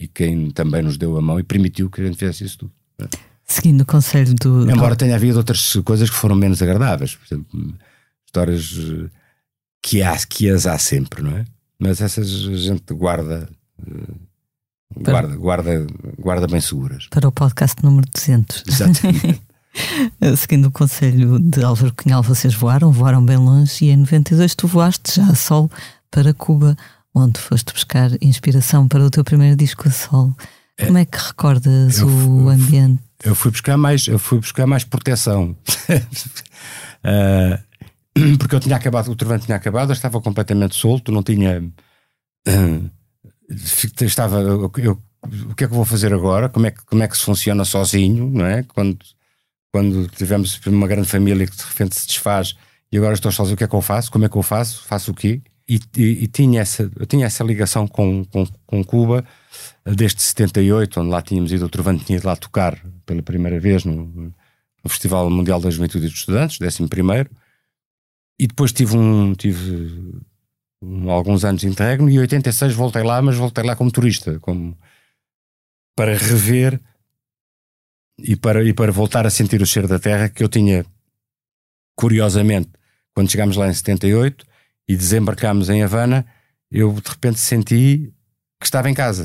e quem também nos deu a mão e permitiu que a gente fizesse isso tudo. Né? Seguindo o conselho do. Embora tenha havido outras coisas que foram menos agradáveis, por exemplo, histórias eh, que, há, que as há sempre, não é? Mas essas a gente guarda Guarda, guarda, guarda bem seguras. Para o podcast número 200. Exatamente. Seguindo o conselho de Álvaro Cunhal, vocês voaram, voaram bem longe e em 92 tu voaste já a sol para Cuba, onde foste buscar inspiração para o teu primeiro disco a sol. Como é que recordas eu, o ambiente? Eu fui buscar mais, eu fui buscar mais proteção. uh, porque eu tinha acabado, o trovão tinha acabado, eu estava completamente solto, não tinha. Uh, estava eu, eu, o que é que vou fazer agora? Como é que, como é que se funciona sozinho, não é? Quando, quando tivemos uma grande família que de repente se desfaz e agora estou sozinho, o que é que eu faço? Como é que eu faço? Faço o quê? E, e, e tinha essa, eu tinha essa ligação com, com, com, Cuba desde 78, onde lá tínhamos ido, o Trovante tinha ido lá tocar pela primeira vez no, no Festival Mundial da Juventude e dos Estudantes, 11 primeiro, e depois tive um, tive alguns anos de interregno e em 86 voltei lá, mas voltei lá como turista, como para rever e para, e para voltar a sentir o cheiro da terra que eu tinha, curiosamente, quando chegámos lá em 78 e desembarcámos em Havana, eu de repente senti que estava em casa.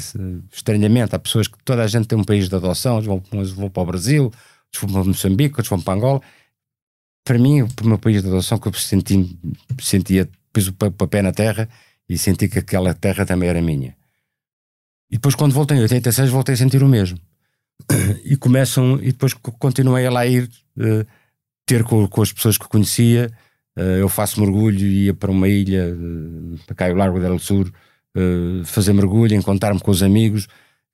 Estranhamente, há pessoas que toda a gente tem um país de adoção, uns vão, uns vão para o Brasil, outros vão para Moçambique, outros vão para Angola. para mim, o meu país de adoção, que eu senti, sentia, pus o pé na terra e senti que aquela terra também era minha. E depois, quando voltei em 86, voltei a sentir o mesmo. E começam, e depois continuei a lá ir uh, ter com, com, as pessoas que conhecia. Uh, eu faço mergulho, ia para uma ilha, uh, para cá o Largo del Sur, fazer mergulho, encontrar-me com os amigos.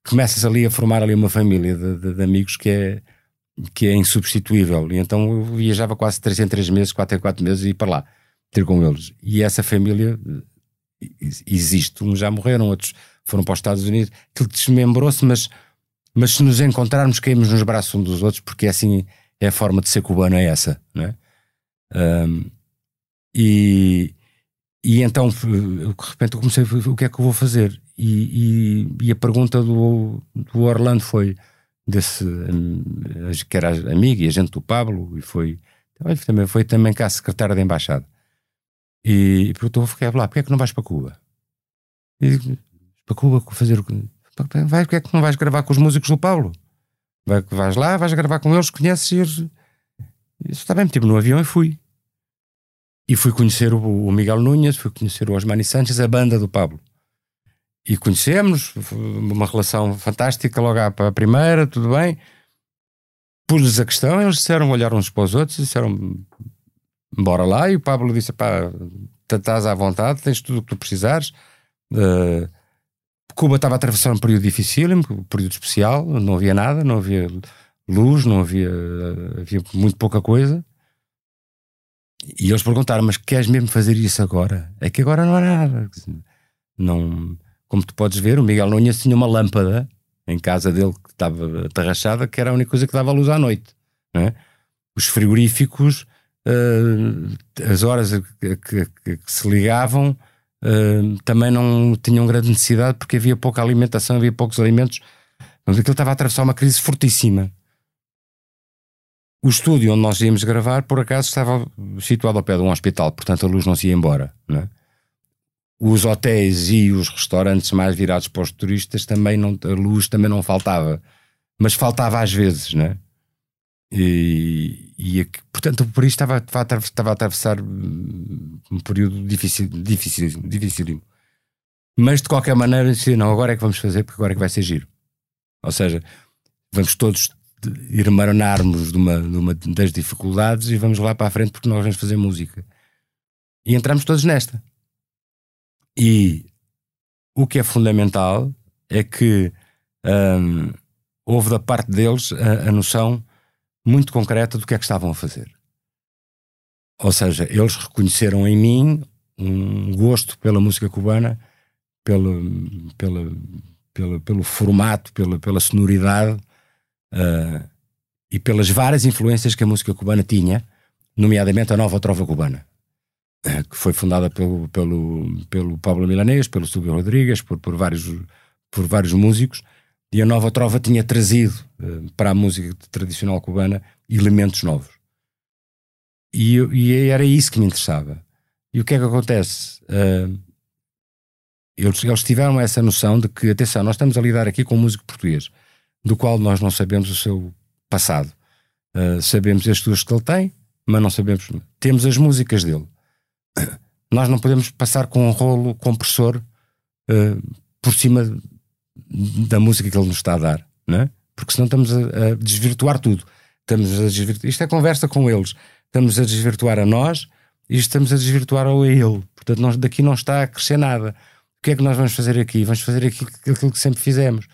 Começas ali a formar ali uma família de, de, de amigos que é, que é insubstituível. E então eu viajava quase 3 em 3 meses, 4 em 4 meses e ia para lá ter com eles. E essa família existe. Uns já morreram, outros foram para os Estados Unidos. Aquilo desmembrou-se, mas, mas se nos encontrarmos, caímos nos braços uns dos outros, porque é assim é a forma de ser cubano, é essa. Não é? Um, e, e então, de repente, eu comecei o que é que eu vou fazer? E, e, e a pergunta do, do Orlando foi desse que era amigo e agente do Pablo, e foi também, foi também cá secretário da embaixada. E, perguntou: fiquei lá, porquê é que não vais para Cuba? E, para Cuba fazer o vai, porque é que não vais gravar com os músicos do Pablo? Vai, vais lá, vais gravar com eles, conheces eles. Isso está bem, tipo no avião e fui. E fui conhecer o, Miguel Núñez, fui conhecer o Osmani Sanches, a banda do Pablo. E conhecemos, uma relação fantástica logo à, à primeira, tudo bem. Pus-lhes a questão, eles disseram, olharam uns para os outros, disseram bora lá. E o Pablo disse: pá, estás à vontade, tens tudo o que tu precisares. Uh, Cuba estava a atravessar um período difícil, um período especial, não havia nada, não havia luz, não havia, havia muito pouca coisa. E eles perguntaram: Mas queres mesmo fazer isso agora? É que agora não há nada. Não, como tu podes ver, o Miguel Nunes tinha uma lâmpada em casa dele que estava atarrachada, que era a única coisa que dava luz à noite. É? Os frigoríficos, uh, as horas que, que, que, se ligavam, uh, também não tinham grande necessidade porque havia pouca alimentação, havia poucos alimentos. Mas aquilo estava a atravessar uma crise fortíssima. O estúdio onde nós íamos gravar, por acaso, estava situado ao pé de um hospital, portanto a luz não se ia embora. Não é? Os hotéis e os restaurantes mais virados para os turistas também não, a luz também não faltava, mas faltava às vezes, não é? E, e portanto, por isso estava, estava a atravessar um período difícil, difícil, difícil. Mas de qualquer maneira, disse, não, agora é que vamos fazer, porque agora é que vai ser giro. Ou seja, vamos todos irmanarmos de uma, de uma das dificuldades e vamos lá para a frente porque nós vamos fazer música. E entramos todos nesta. E o que é fundamental é que hum, houve da parte deles a, a noção muito concreta do que é que estavam a fazer. Ou seja, eles reconheceram em mim um gosto pela música cubana, pelo, pelo, pelo, pelo formato, pela, pela sonoridade uh, e pelas várias influências que a música cubana tinha, nomeadamente a nova trova cubana, uh, que foi fundada pelo, pelo, pelo Pablo Milanês, pelo Silvio Rodrigues, por, por, vários, por vários músicos, e a nova trova tinha trazido uh, para a música tradicional cubana elementos novos. E, e, era isso que me interessava. E o que é que acontece? Uh, eles, eles, tiveram essa noção de que, atenção, nós estamos a lidar aqui com músico português, do qual nós não sabemos o seu passado. Uh, sabemos as duas que ele tem, mas não sabemos. Temos as músicas dele. Nós não podemos passar com um rolo compressor uh, por cima da música que ele nos está a dar, não é? Porque senão estamos a, a desvirtuar tudo. Estamos a desvirtuar. Isto é conversa com eles. Estamos a desvirtuar a nós e estamos a desvirtuar ao ele. Portanto, nós, daqui não está a crescer nada. O que é que nós vamos fazer aqui? Vamos fazer aqui aquilo que sempre fizemos.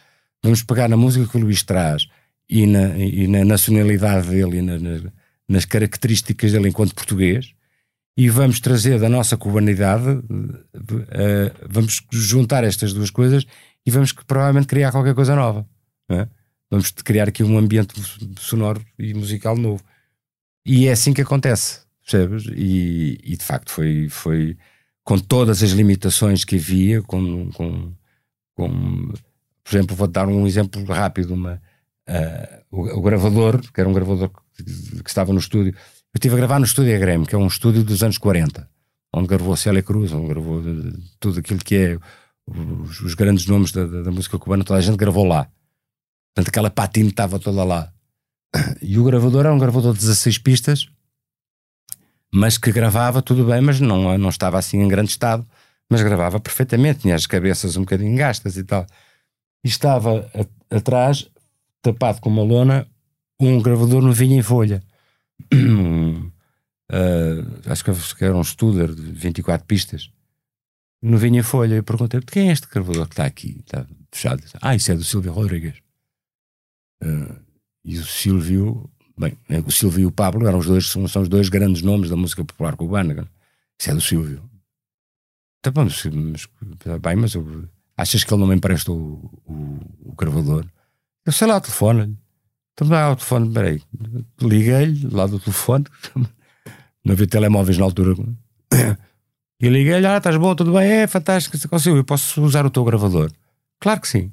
Vamos pegar na música que o Luís traz e na, e na nacionalidade dele e na, na, nas características dele enquanto português e vamos trazer da nossa cubanidade, uh, vamos juntar estas duas coisas e vamos provavelmente criar qualquer coisa nova. É? Vamos criar aqui um ambiente sonoro e musical novo. E é assim que acontece, percebes? E, e de facto foi, foi com todas as limitações que havia, com, com, com por exemplo, vou dar um exemplo rápido: uma, uh, o, o, gravador, que era um gravador que, que, estava no estúdio. Eu estive a gravar no estúdio Grêmio, que é um estúdio dos anos 40, onde gravou Célia Cruz, onde gravou tudo aquilo que é os, os grandes nomes da, da, da, música cubana, toda a gente gravou lá. Portanto, aquela patina estava toda lá. E o gravador era um gravador de 16 pistas, mas que gravava tudo bem, mas não, não estava assim em grande estado, mas gravava perfeitamente, tinha as cabeças um bocadinho gastas e tal. E estava a, atrás, tapado com uma lona, um gravador no vinho em folha. uh, acho que era um Studer de 24 pistas. No vinho em folha, eu perguntei: de quem é este gravador que está aqui? Está fechado. Ah, isso é do Silvio Rodrigues. Uh, e o Silvio, bem, o Silvio e o Pablo eram os dois, são, são os dois grandes nomes da música popular cubana. Isso é do Silvio. Tá bom, mas, mas, bem, mas eu, achas que ele não me empresta o, o, o gravador? Eu sei lá, telefone-lhe. Então dá o telefone, peraí. Liguei-lhe lá do telefone. Não havia telemóveis na altura. E liguei-lhe, ah, estás bom, tudo bem? É, fantástico. Silvio, eu posso usar o teu gravador? Claro que sim.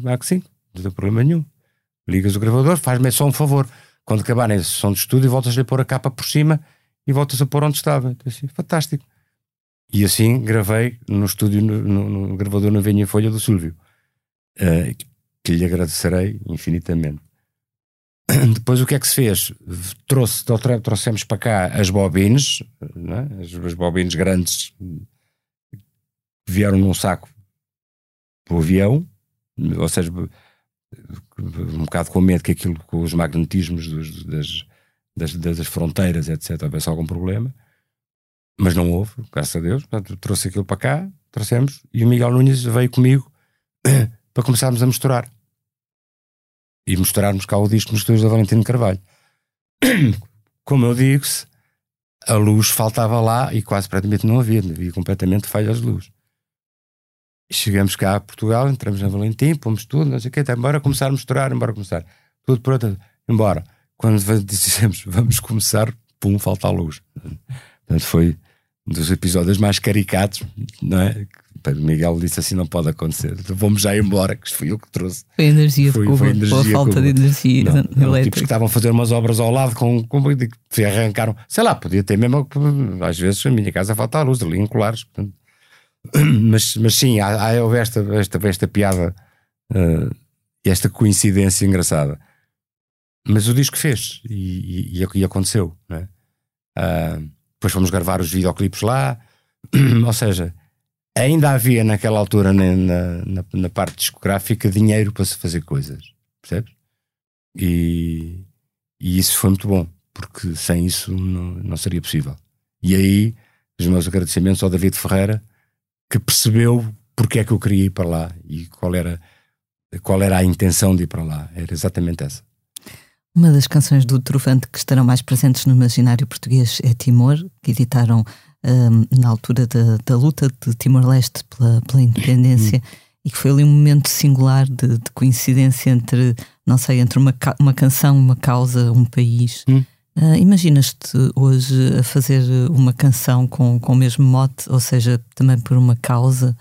Claro que sim, não tem problema nenhum. Ligas o gravador, faz-me só um favor. Quando acabarem a sessão de estúdio, voltas a pôr a capa por cima e voltas a pôr onde estava. Então, assim, fantástico. E assim gravei no estúdio, no, no, no gravador na Venha Folha do Silvio, uh, que lhe agradecerei infinitamente. Depois o que é que se fez? Trouxe, trouxemos para cá as bobines, é? as, as bobines grandes vieram num saco para o avião, ou seja, um bocado com medo que aquilo, com os magnetismos dos, das, das, das, fronteiras, etc., houvesse algum problema. Mas não houve, graças a Deus. Portanto, trouxe aquilo para cá, trouxemos, e o Miguel Nunes veio comigo para começarmos a misturar. E misturarmos cá o disco estúdios da Valentino Carvalho. Como eu digo-se, a luz faltava lá e quase praticamente não havia, havia completamente falhas de luz. Chegamos cá a Portugal, entramos na Valentim, pomos tudo, não sei o quê, até embora começar a misturar, embora começar. Tudo pronto, embora. Quando dissemos vamos começar, pum, falta a luz. Portanto, foi dos episódios mais caricatos, não é? Pedro Miguel disse assim: não pode acontecer, vamos já embora, que foi eu que trouxe. Foi energia foi, Cuba, foi energia a falta de energia não, não, Tipos que estavam a fazer umas obras ao lado com, com que arrancaram, sei lá, podia ter mesmo, às vezes a minha casa falta a luz, ali em colares, portanto mas, mas sim, há, há houve esta, esta, esta piada uh, esta coincidência engraçada. Mas o disco fez e, e, e aconteceu. Né? Uh, depois fomos gravar os videoclipes lá, ou seja, ainda havia naquela altura na, na, na, parte discográfica dinheiro para se fazer coisas, percebes? E, e isso foi muito bom, porque sem isso não, não seria possível. E aí, os meus agradecimentos ao David Ferreira, que percebeu porque é que eu queria ir para lá e qual era, qual era a intenção de ir para lá. Era exatamente essa. Uma das canções do Trovante que estarão mais presentes no imaginário português é Timor, que editaram um, na altura da, da luta de Timor-Leste pela, pela independência e que foi ali um momento singular de, de coincidência entre, não sei, entre uma, uma canção, uma causa, um país. Hum. Uh, Imaginas-te hoje a fazer uma canção com, com o mesmo mote, ou seja, também por uma causa,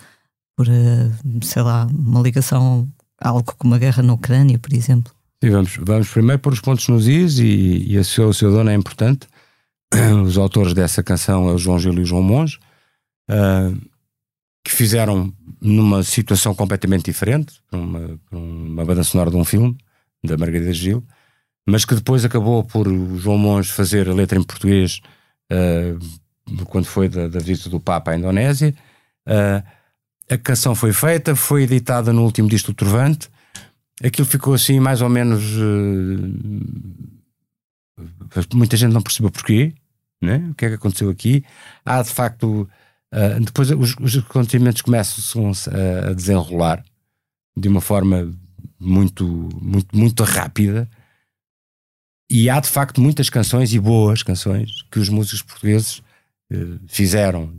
por, uh, sei lá, uma ligação, algo como a guerra na Ucrânia, por exemplo? Sim, vamos, vamos primeiro pôr os pontos nos is e, e a seu, o seu dono é importante. Os autores dessa canção é o João Gil e o João Monge, uh, que fizeram numa situação completamente diferente, uma, uma banda sonora de um filme, da Margarida Gil, mas que depois acabou por o João Monge fazer a letra em português uh, quando foi da, da, visita do Papa à Indonésia. Uh, a canção foi feita, foi editada no último disco do Trovante. Aquilo ficou assim, mais ou menos. Uh, muita gente não percebeu porquê, né? o que é que aconteceu aqui. Há de facto. depois os, os acontecimentos começam a, a desenrolar de uma forma muito, muito, muito rápida e há de facto muitas canções e boas canções que os músicos portugueses eh, fizeram.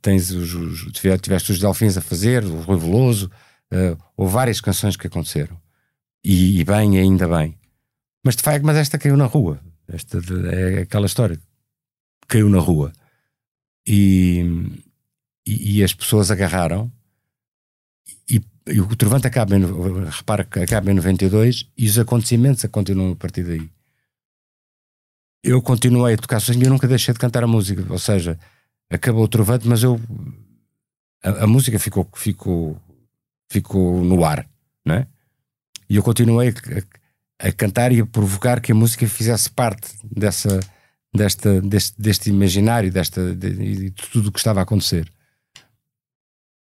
Tens os, os, tiveste os Delfins a fazer, o Rui Veloso, uh, ou várias canções que aconteceram. E, e, bem, ainda bem. Mas de facto, mas esta caiu na rua. Esta é aquela história. Caiu na rua. E, e, e as pessoas agarraram. E, e o Trovante acaba em, repara que acaba em 92 e os acontecimentos continuam a partir daí eu continuei a tocar sozinho e nunca deixei de cantar a música. Ou seja, acabou o trovante, mas eu. A, a, música ficou, ficou, ficou no ar, não é? E eu continuei a, a, cantar e a provocar que a música fizesse parte dessa, desta, deste, deste imaginário desta, de, de tudo o que estava a acontecer.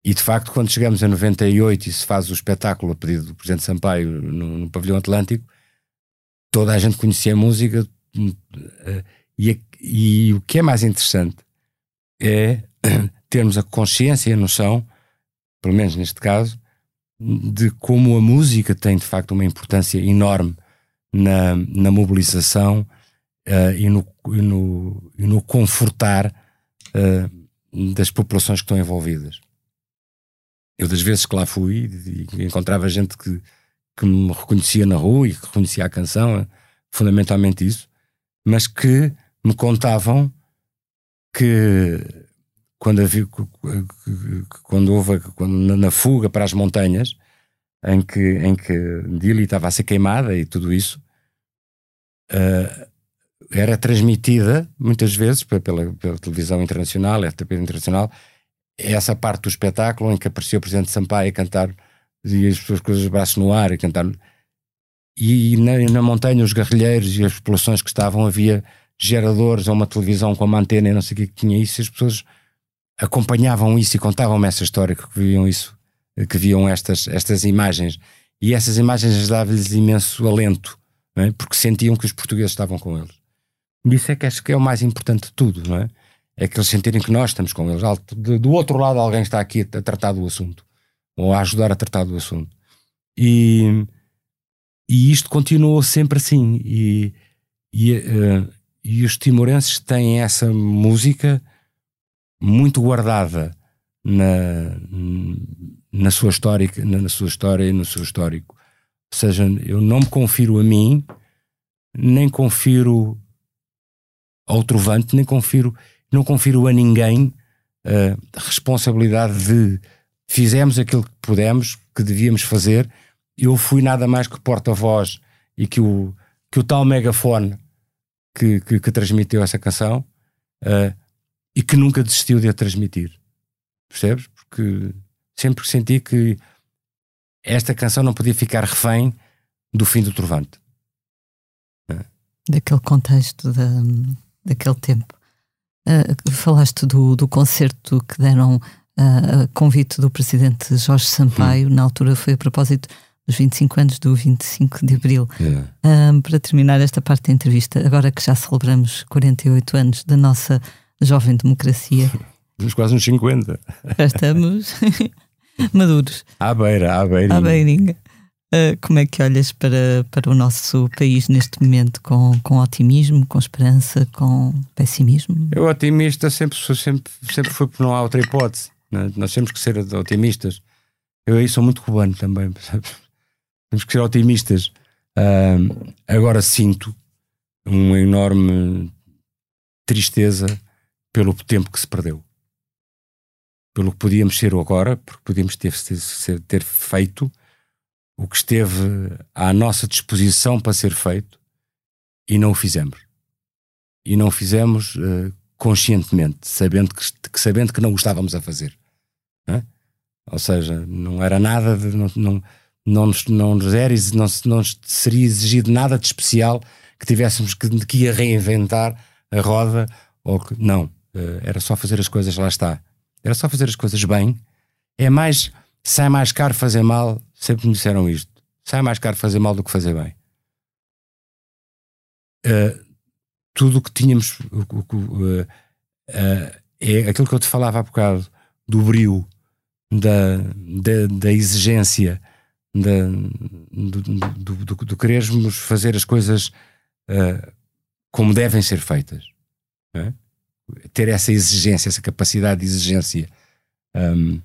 E de facto, quando chegamos a 98 e se faz o espetáculo a pedido do Presidente Sampaio no, no Pavilhão Atlântico, toda a gente conhecia a música. Eh, e, e o que é mais interessante é termos a consciência e a noção, pelo menos neste caso, de como a música tem de facto uma importância enorme na, na mobilização uh, e, no, e, no, e no confortar uh, das populações que estão envolvidas. Eu, das vezes que lá fui, encontrava gente que, que me reconhecia na rua e que reconhecia a canção, fundamentalmente isso, mas que me contavam que quando, quando houve quando, na fuga para as montanhas, em que, em que Dili estava a ser queimada e tudo isso, uh, era transmitida muitas vezes pela, pela televisão internacional, RTP internacional, essa parte do espetáculo em que apareceu o Presidente Sampaio a cantar e as pessoas com os braços no ar e cantar. E na, na montanha, os guerrilheiros e as populações que estavam, havia geradores ou uma televisão com uma antena e não sei o que tinha isso, e as pessoas acompanhavam isso e contavam-me essa história, que viam isso, que viam estas, estas imagens. E essas imagens davam-lhes imenso alento, é? porque sentiam que os portugueses estavam com eles. E isso é que acho que é o mais importante de tudo, não é? é que eles sentirem que nós estamos com eles. Do outro lado, alguém está aqui a tratar do assunto ou a ajudar a tratar do assunto. E, e isto continuou sempre assim. E, e, uh, e os timorenses têm essa música muito guardada na, na, sua história, na, na sua história e no seu histórico. Ou seja, eu não me confiro a mim, nem confiro ao trovante, nem confiro não confiro a ninguém a responsabilidade de fizemos aquilo que pudemos, que devíamos fazer. Eu fui nada mais que porta-voz e que o, que o tal megafone que, que, que transmitiu essa canção uh, e que nunca desistiu de a transmitir. Percebes? Porque sempre senti que esta canção não podia ficar refém do fim do Trovante. Daquele contexto, da, daquele tempo. Uh, falaste do, do concerto que deram uh, a convite do presidente Jorge Sampaio, hum. na altura foi a propósito dos 25 anos do 25 de Abril. Yeah. Uh, para terminar esta parte da entrevista, agora que já celebramos 48 anos da nossa jovem democracia. Estamos quase uns 50. Já estamos maduros. À beira, à beirinha. À beirinha. Uh, como é que olhas para, para o nosso país neste momento? Com, com otimismo, com esperança, com pessimismo? Eu, otimista, sempre, sempre, sempre foi porque não há outra hipótese. Né? Nós temos que ser otimistas. Eu aí sou muito cubano também. Temos que ser otimistas. Uh, agora sinto uma enorme tristeza pelo tempo que se perdeu. Pelo que podíamos ser agora, porque podíamos ter, ter, ter feito o que esteve à nossa disposição para ser feito e não o fizemos. E não o fizemos uh, conscientemente, sabendo que, que, sabendo que não o estávamos a fazer. É? Ou seja, não era nada, de, não, não, não, nos, não, nos era, não, não seria exigido nada de especial que tivéssemos que, que ia reinventar a roda, ou que, não, uh, era só fazer as coisas, lá está. Era só fazer as coisas bem. É mais sai mais caro fazer mal, sempre me disseram isto. Sai mais caro fazer mal do que fazer bem. Uh, tudo o que tínhamos uh, é aquilo que eu te falava há bocado do brio, da, da, da exigência, da, do, do, do, do, querermos fazer as coisas como devem ser feitas. É? Ter essa exigência, essa capacidade de exigência. Um,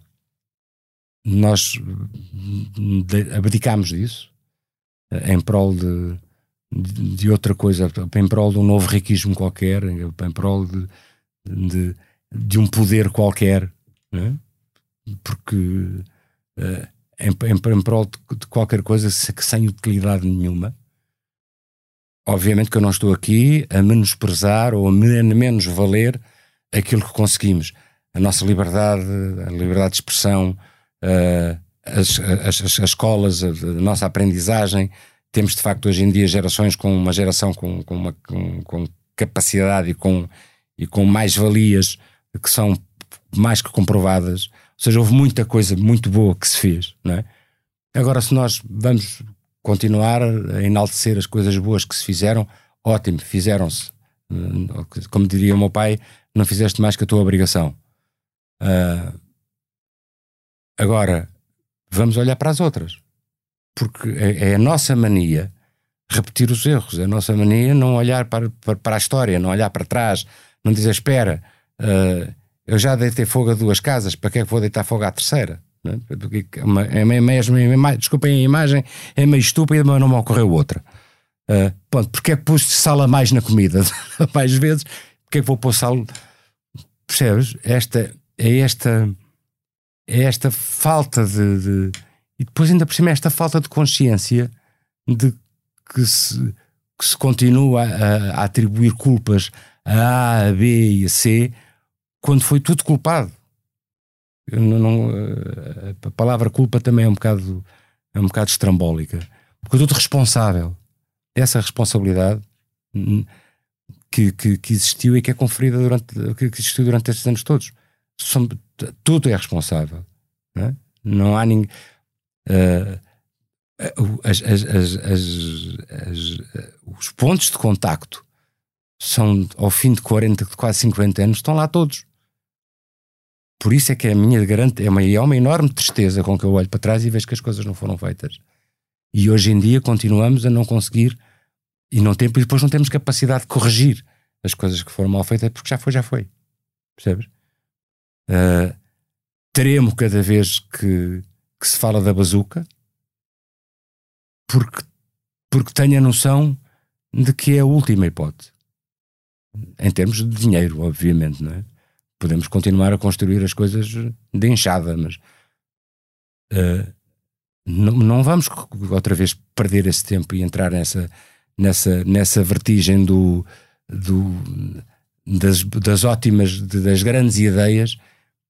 nós abdicámos disso em prol de, de, de, outra coisa, em prol de um novo riquismo qualquer, em prol de, de, de um poder qualquer, né? porque uh, em, em, em, prol de, qualquer coisa que sem utilidade nenhuma. Obviamente que eu não estou aqui a menosprezar ou a menos valer aquilo que conseguimos. A nossa liberdade, a liberdade de expressão, uh, as, as, as, escolas, a, nossa aprendizagem. Temos de facto hoje em dia gerações com uma geração com, com, uma, com, com capacidade e com, e com mais valias que são mais que comprovadas. Ou seja, houve muita coisa muito boa que se fez, não é? Agora, se nós vamos continuar a enaltecer as coisas boas que se fizeram, ótimo, fizeram-se. Como diria o meu pai, não fizeste mais que a tua obrigação. Uh, agora, vamos olhar para as outras. Porque é, é, a nossa mania repetir os erros, é a nossa mania não olhar para, para, para a história, não olhar para trás, não dizer espera, uh, eu já deitei fogo a duas casas, para que é que vou deitar fogo à terceira? Não é? é mesmo, é desculpem a imagem, é meio estúpida, mas não me ocorreu outra. Uh, ponto, porque é que pus sal a mais na comida? mais vezes, porque é que vou pôr sal? Percebes? Esta, é esta é esta falta de, de, e depois ainda por cima é esta falta de consciência de que se, que se continua a, a atribuir culpas a A, a B e a C quando foi tudo culpado. Não, não, a palavra culpa também é um bocado é um bocado estrambólica porque tudo responsável essa responsabilidade hum, que, que, que, existiu e que é conferida durante que existiu durante estes anos todos Som, tudo é responsável não, é? não há ninguém uh, as, as, as, os pontos de contacto são ao fim de 40, de quase 50 anos, estão lá todos. Por isso é que é a minha grande, é uma, é uma enorme tristeza com que eu olho para trás e vejo que as coisas não foram feitas. E hoje em dia continuamos a não conseguir e não tem, depois não temos capacidade de corrigir as coisas que foram mal feitas porque já foi, já foi. Percebes? Uh, tremo cada vez que, que se fala da bazuca porque, porque tenho a noção de que é a última hipótese. Em termos de dinheiro, obviamente, não é? Podemos continuar a construir as coisas de enxada, mas uh, não, não vamos outra vez perder esse tempo e entrar nessa, nessa, nessa vertigem do, do, das, das ótimas, de, das grandes ideias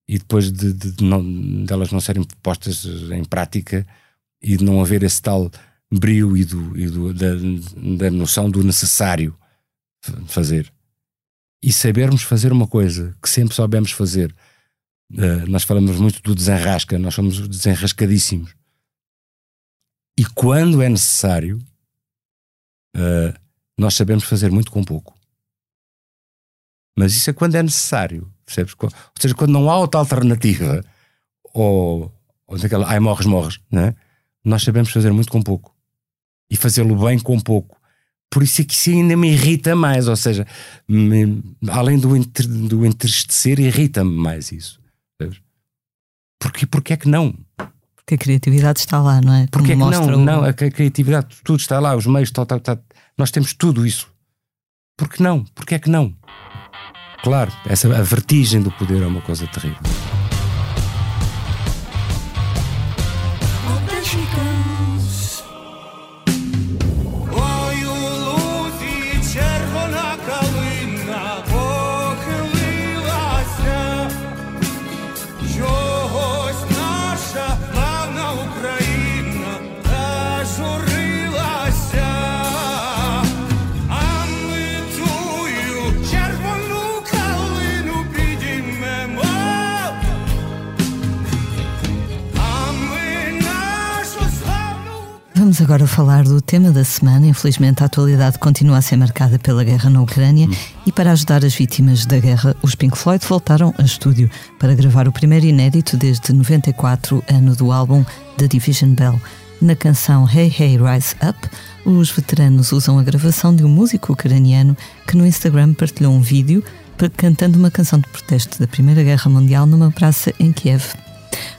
e depois de, de, de não, delas não serem postas em prática e de não haver esse tal brio e, do, e do, da, da noção do necessário fazer. E sabermos fazer uma coisa que sempre soubemos fazer. Uh, nós falamos muito do desenrasca, nós somos desenrascadíssimos. E quando é necessário, uh, nós sabemos fazer muito com pouco. Mas isso é quando é necessário, percebes? Ou seja, quando não há outra alternativa, ou, ou daquela, ai morres, morres, não é? nós sabemos fazer muito com pouco e fazê-lo bem com pouco. Por isso é que isso ainda me irrita mais, ou seja, me, além do, entre, do entristecer, irrita-me mais isso. Sabes? Porque, porque é que não? Porque a criatividade está lá, não é? Porque é que não? O... Não, a criatividade, tudo está lá, os meios, tá, tá, tá, nós temos tudo isso. Porque não? Porque é que não? Claro, essa, a vertigem do poder é uma coisa terrível. Vamos agora falar do tema da semana. Infelizmente, a atualidade continua a ser marcada pela guerra na Ucrânia hum. e para ajudar as vítimas da guerra, os Pink Floyd voltaram a estúdio para gravar o primeiro inédito desde 94, ano do álbum The Division Bell. Na canção Hey Hey Rise Up, os veteranos usam a gravação de um músico ucraniano que no Instagram partilhou um vídeo cantando uma canção de protesto da Primeira Guerra Mundial numa praça em Kiev.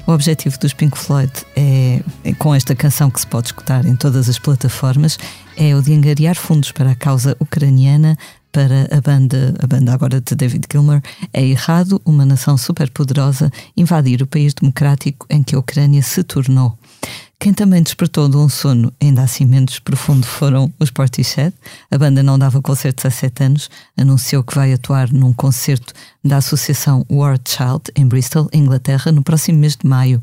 O objetivo dos Pink Floyd é, é, com esta canção que se pode escutar em todas as plataformas, é o de angariar fundos para a causa ucraniana para a banda, a banda agora de David Gilmour, é errado uma nação superpoderosa invadir o país democrático em que a Ucrânia se tornou. Quem também despertou de um sono ainda assim menos profundo foram os Portishead. A banda não dava concertos há sete anos, anunciou que vai atuar num concerto da Associação War Child em Bristol, Inglaterra, no próximo mês de maio.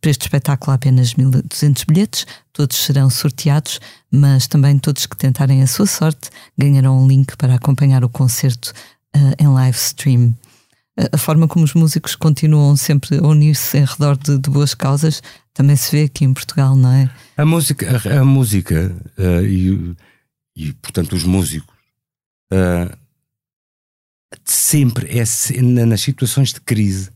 Para este espetáculo há apenas 1.200 bilhetes, todos serão sorteados, mas também todos que tentarem a sua sorte ganharão um link para acompanhar o concerto uh, em live stream a forma como os músicos continuam sempre a unir-se em redor de, de, boas causas também se vê aqui em Portugal, não é? A música, a, a música uh, e, e, portanto, os músicos uh, sempre é nas situações de crise,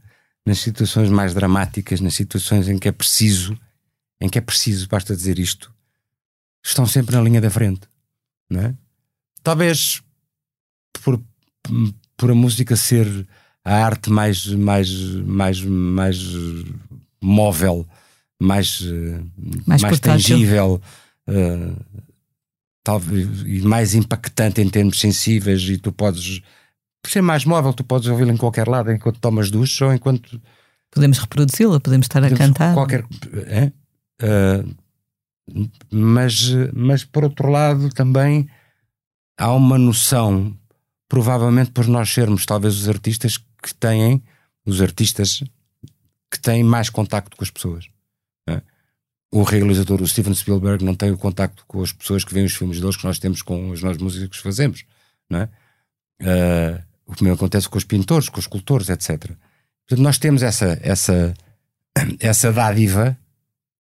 nas situações mais dramáticas, nas situações em que é preciso, em que é preciso, basta dizer isto, estão sempre na linha da frente, não é? Talvez por, por a música ser a arte mais, mais, mais, mais móvel, mais, mais, mais tangível, uh, talvez, e mais impactante em termos sensíveis, e tu podes por ser mais móvel, tu podes ouvi-la em qualquer lado enquanto tomas ducha ou enquanto. Podemos reproduzi-la, podemos estar podemos a cantar. Qualquer. É? Uh, mas, mas por outro lado também há uma noção, provavelmente por nós sermos talvez os artistas que têm, os artistas que têm mais contacto com as pessoas. O realizador, o Steven Spielberg, não tem o contacto com as pessoas que veem os filmes deles que nós temos com as nossas músicas que fazemos. Não é? Uh, o que mesmo acontece com os pintores, com os escultores, etc. Portanto, nós temos essa, essa, essa dádiva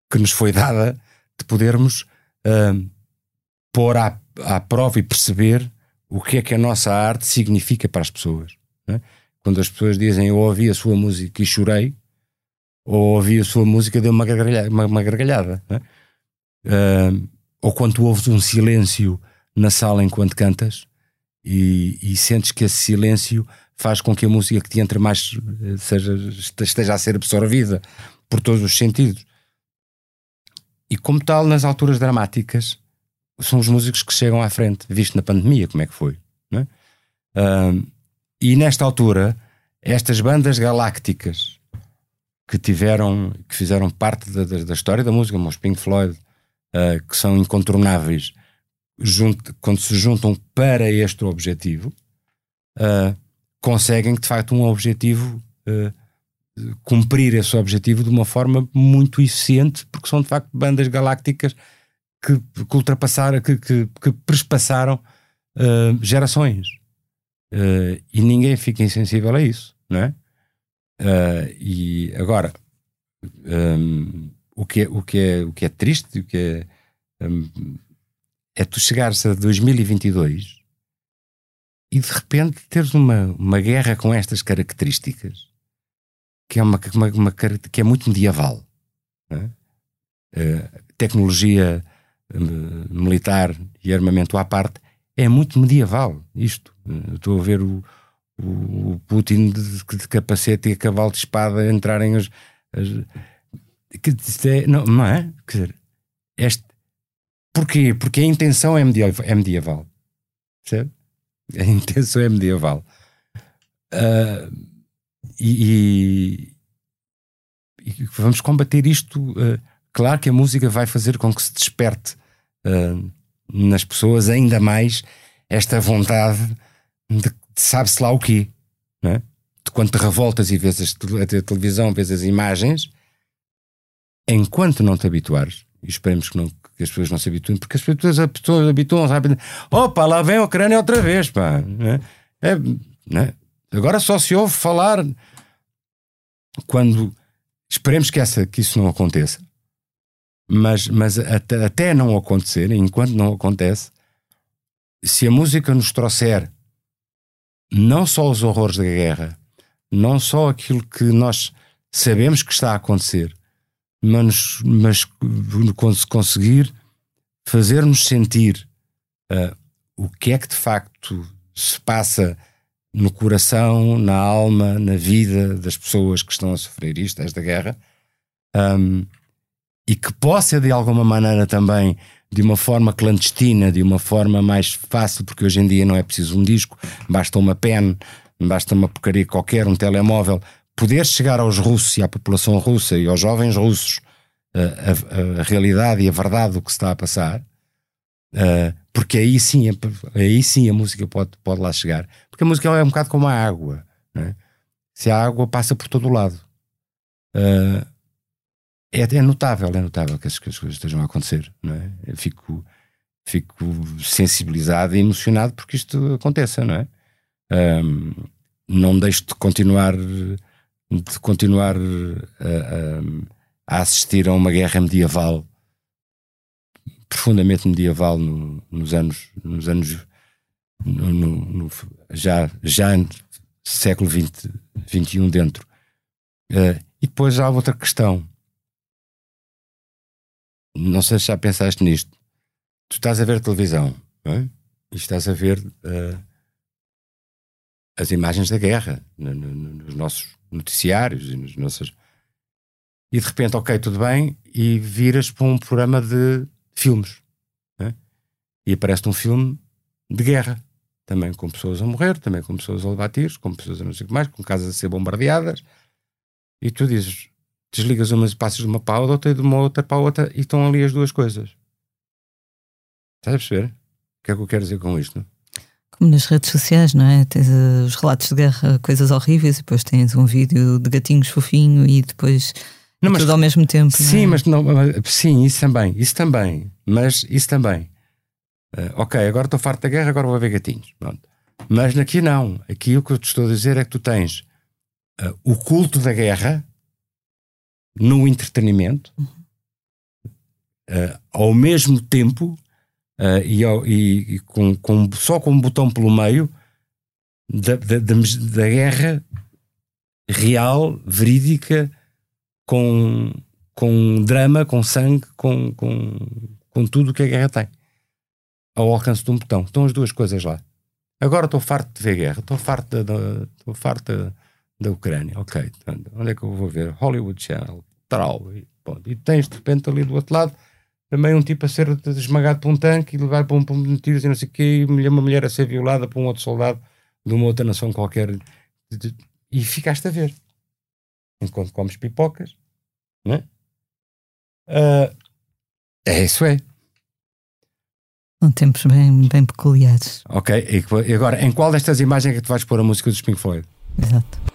que nos foi dada de podermos uh, pôr à, à prova e perceber o que é que a nossa arte significa para as pessoas. É? Quando as pessoas dizem eu ouvi a sua música e chorei, ou ouvi a sua música deu uma gargalhada. Uma, uma gargalhada uh, ou quando ouves um silêncio na sala enquanto cantas e, e, sentes que esse silêncio faz com que a música que te entre mais eh, seja, esteja a ser absorvida por todos os sentidos. E como tal, nas alturas dramáticas, são os músicos que chegam à frente, visto na pandemia, como é que foi. Uh, e nesta altura, estas bandas galácticas que tiveram, que fizeram parte da, da, história da música, como os Pink Floyd, uh, que são incontornáveis, junto, quando se juntam para este objetivo, uh, conseguem de facto um objetivo, uh, cumprir esse objetivo de uma forma muito eficiente, porque são de facto bandas galácticas que, que ultrapassaram, que, que, que gerações. E ninguém fica insensível a isso, não é? Uh, e agora, um, o, que é, o, que é, o que é triste, o que é, um, é tu chegares a 2022 e de repente teres uma, uma guerra com estas características que é, uma, uma, uma que é muito medieval. É? Uh, tecnologia militar e armamento à parte é muito medieval isto. Estou a ver o, o, Putin de, de, capacete e a cavalo de espada entrarem as. as que, é, não, não é? Quer dizer, este, porquê? Porque a intenção é medieval. É medieval percebe? A intenção é medieval. Uh, e, e, e, vamos combater isto. Uh, claro que a música vai fazer com que se desperte uh, nas pessoas ainda mais esta vontade de, de sabe-se lá o quê, não é? De quando te revoltas e vês a televisão, vês as imagens, enquanto não te habituares, e esperemos que, não, que as pessoas não se habituem, porque as pessoas, as pessoas habituam-se a opa, lá vem a Ucrânia outra vez, pá. É? É, é? Agora só se ouve falar quando esperemos que, essa, que isso não aconteça mas, mas até, até não acontecer, enquanto não acontece, se a música nos trouxer não só os horrores da guerra, não só aquilo que nós sabemos que está a acontecer, mas, mas conseguir fazer-nos sentir uh, o que é que de facto se passa no coração, na alma, na vida das pessoas que estão a sofrer isto, esta guerra, um, e que possa de alguma maneira também, de uma forma clandestina, de uma forma mais fácil, porque hoje em dia não é preciso um disco, basta uma pen, basta uma porcaria qualquer, um telemóvel, poder chegar aos russos e à população russa e aos jovens russos a, a, a realidade e a verdade do que se está a passar, uh, porque aí sim, aí sim a música pode, pode lá chegar. Porque a música é um bocado como a água. É? Se a água passa por todo o lado. Uh, é, é, notável, é notável que as, que as, coisas estejam a acontecer. Não é? Eu fico, fico sensibilizado e emocionado porque isto aconteça, não é? Um, não deixo de continuar de continuar a, a, assistir a uma guerra medieval profundamente medieval no, nos anos nos anos no, no, já já século XX, XXI dentro uh, e depois há outra questão não sei se já pensaste nisto tu estás a ver televisão é? e estás a ver uh, as imagens da guerra no, no, nos nossos noticiários e nas nossas. E de repente, ok, tudo bem, e viras para um programa de filmes. Né? E aparece um filme de guerra. Também com pessoas a morrer, também com pessoas a levar tiros, com pessoas a não sei o que mais, com casas a ser bombardeadas. E tu dizes, desligas umas e passas de uma para a outra e de uma outra para a outra e estão ali as duas coisas. Estás a perceber? O que é que eu quero dizer com isto? Como nas redes sociais, não é? Tens uh, os relatos de guerra, coisas horríveis, e depois tens um vídeo de gatinhos fofinho e depois não, mas, tudo ao mesmo tempo. Sim, é? mas não, sim, isso também, isso também, mas isso também. Uh, ok, agora estou farto da guerra, agora vou ver gatinhos. Pronto. Mas aqui não. Aqui o que eu te estou a dizer é que tu tens uh, o culto da guerra no entretenimento, uh, ao mesmo tempo uh, e, e, e com, com, só com um botão pelo meio da, da, da, da guerra real, verídica, com, com drama, com sangue, com, com, com tudo o que a guerra tem. Ao alcance de um botão. Estão as duas coisas lá. Agora estou farto de ver guerra, estou farto da, estou farto da, Ucrânia. Ok, onde é que eu vou ver? Hollywood Channel, Trau. E, e tens de repente ali do outro lado também um tipo a ser esmagado por um tanque e levar para um, para um tiros e não sei o quê, e uma mulher a ser violada por um outro soldado de uma outra nação qualquer. E ficaste a ver. Enquanto comes pipocas, não é? Uh, é isso é. São tempos bem, bem peculiares. Ok, e agora, em qual destas imagens é que tu vais pôr a música dos Pink Floyd? Exato.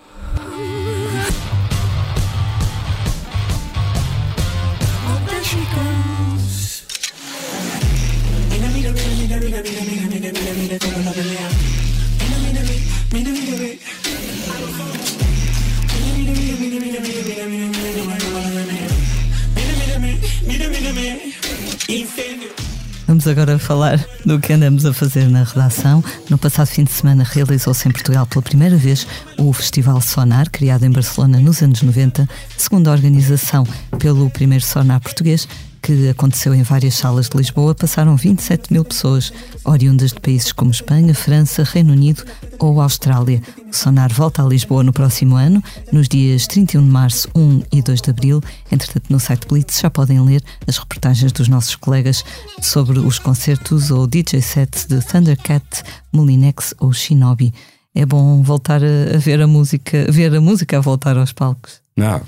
Vamos agora falar do que andamos a fazer na redação. No passado fim de semana realizou-se em Portugal pela primeira vez o Festival Sonar, criado em Barcelona nos anos 90, segundo a organização pelo primeiro Sonar português, que aconteceu em várias salas de Lisboa, passaram 27 mil pessoas, oriundas de países como Espanha, França, Reino Unido ou Austrália. O Sonar volta a Lisboa no próximo ano, nos dias 31 de março, 1 e 2 de abril. Entretanto, no site Blitz já podem ler as reportagens dos nossos colegas sobre os concertos ou DJ sets de Thundercat, Molinex ou Shinobi. É bom voltar a ver a música, ver a música a voltar aos palcos. Não,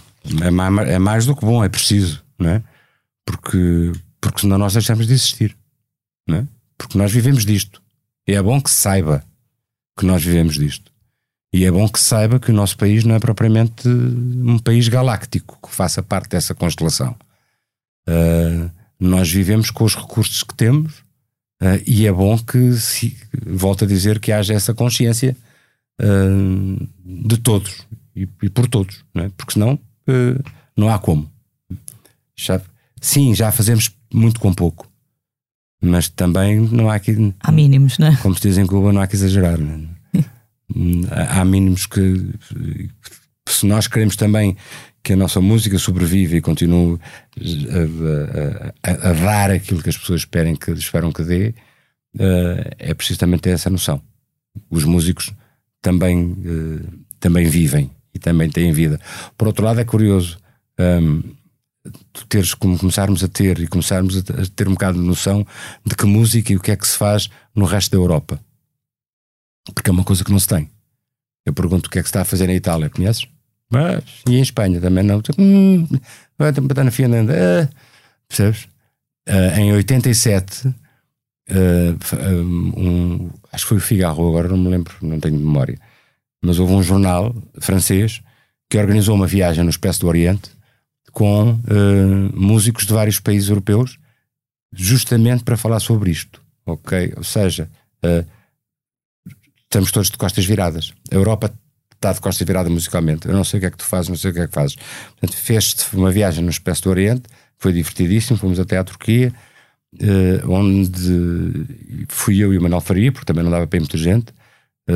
é mais, é mais do que bom, é preciso, não é? Porque, porque senão nós deixamos de existir. Não é? Porque nós vivemos disto. E é bom que saiba que nós vivemos disto. E é bom que saiba que o nosso país não é propriamente um país galáctico que faça parte dessa constelação. Uh, nós vivemos com os recursos que temos uh, e é bom que, se, volto a dizer, que haja essa consciência uh, de todos e, e, por todos, não é? porque senão não há como. Já, Sim, já fazemos muito com pouco. Mas também não há aqui. Há mínimos, não é? Como se diz em Cuba, não há que exagerar. É? há mínimos que. Se nós queremos também que a nossa música sobreviva e continue a, a, a, dar aquilo que as pessoas esperem que, esperam que dê, uh, é preciso também ter essa noção. Os músicos também, uh, também vivem e também têm vida. Por outro lado, é curioso. Um, tu teres como começarmos a ter e começarmos a ter um bocado de noção de que música e o que é que se faz no resto da Europa. Porque é uma coisa que não se tem. Eu pergunto o que é que se está a fazer na Itália, conheces? Mas, e em Espanha também não. Hum, vai estar na Finlândia. Ah, percebes? Ah, em 87, uh, um, acho que foi o Figaro, agora não me lembro, não tenho memória. Mas houve um jornal francês que organizou uma viagem no Espécie do Oriente com uh, músicos de vários países europeus, justamente para falar sobre isto. Ok? Ou seja, uh, estamos todos de costas viradas. A Europa está de costas virada musicalmente. Eu não sei o que é que tu fazes, não sei o que é que fazes. Portanto, fez-te uma viagem no Espécie do Oriente, foi divertidíssimo, fomos até à Turquia, uh, onde fui eu e o Manuel Faria, porque também não dava para ir muita gente.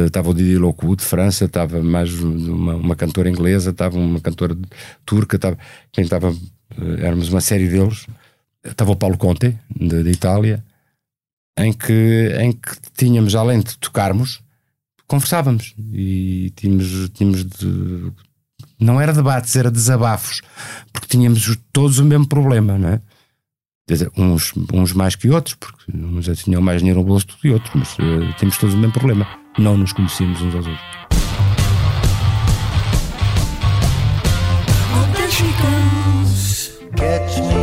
Estava o Didi Lockwood de França, estava mais uma, uma, cantora inglesa, estava uma cantora turca, estava, quem estava, uh, éramos uma série deles. Estava o Paulo Conte, de, de Itália, em que, em que tínhamos, além de tocarmos, conversávamos e tínhamos, tínhamos de, não era debates, era desabafos, porque tínhamos todos o mesmo problema, não é? Dizer, uns, uns mais que outros, porque uns tinham mais dinheiro no bolso do que outros, mas uh, tínhamos todos o mesmo problema. Não nos conhecíamos uns aos outros. Catch me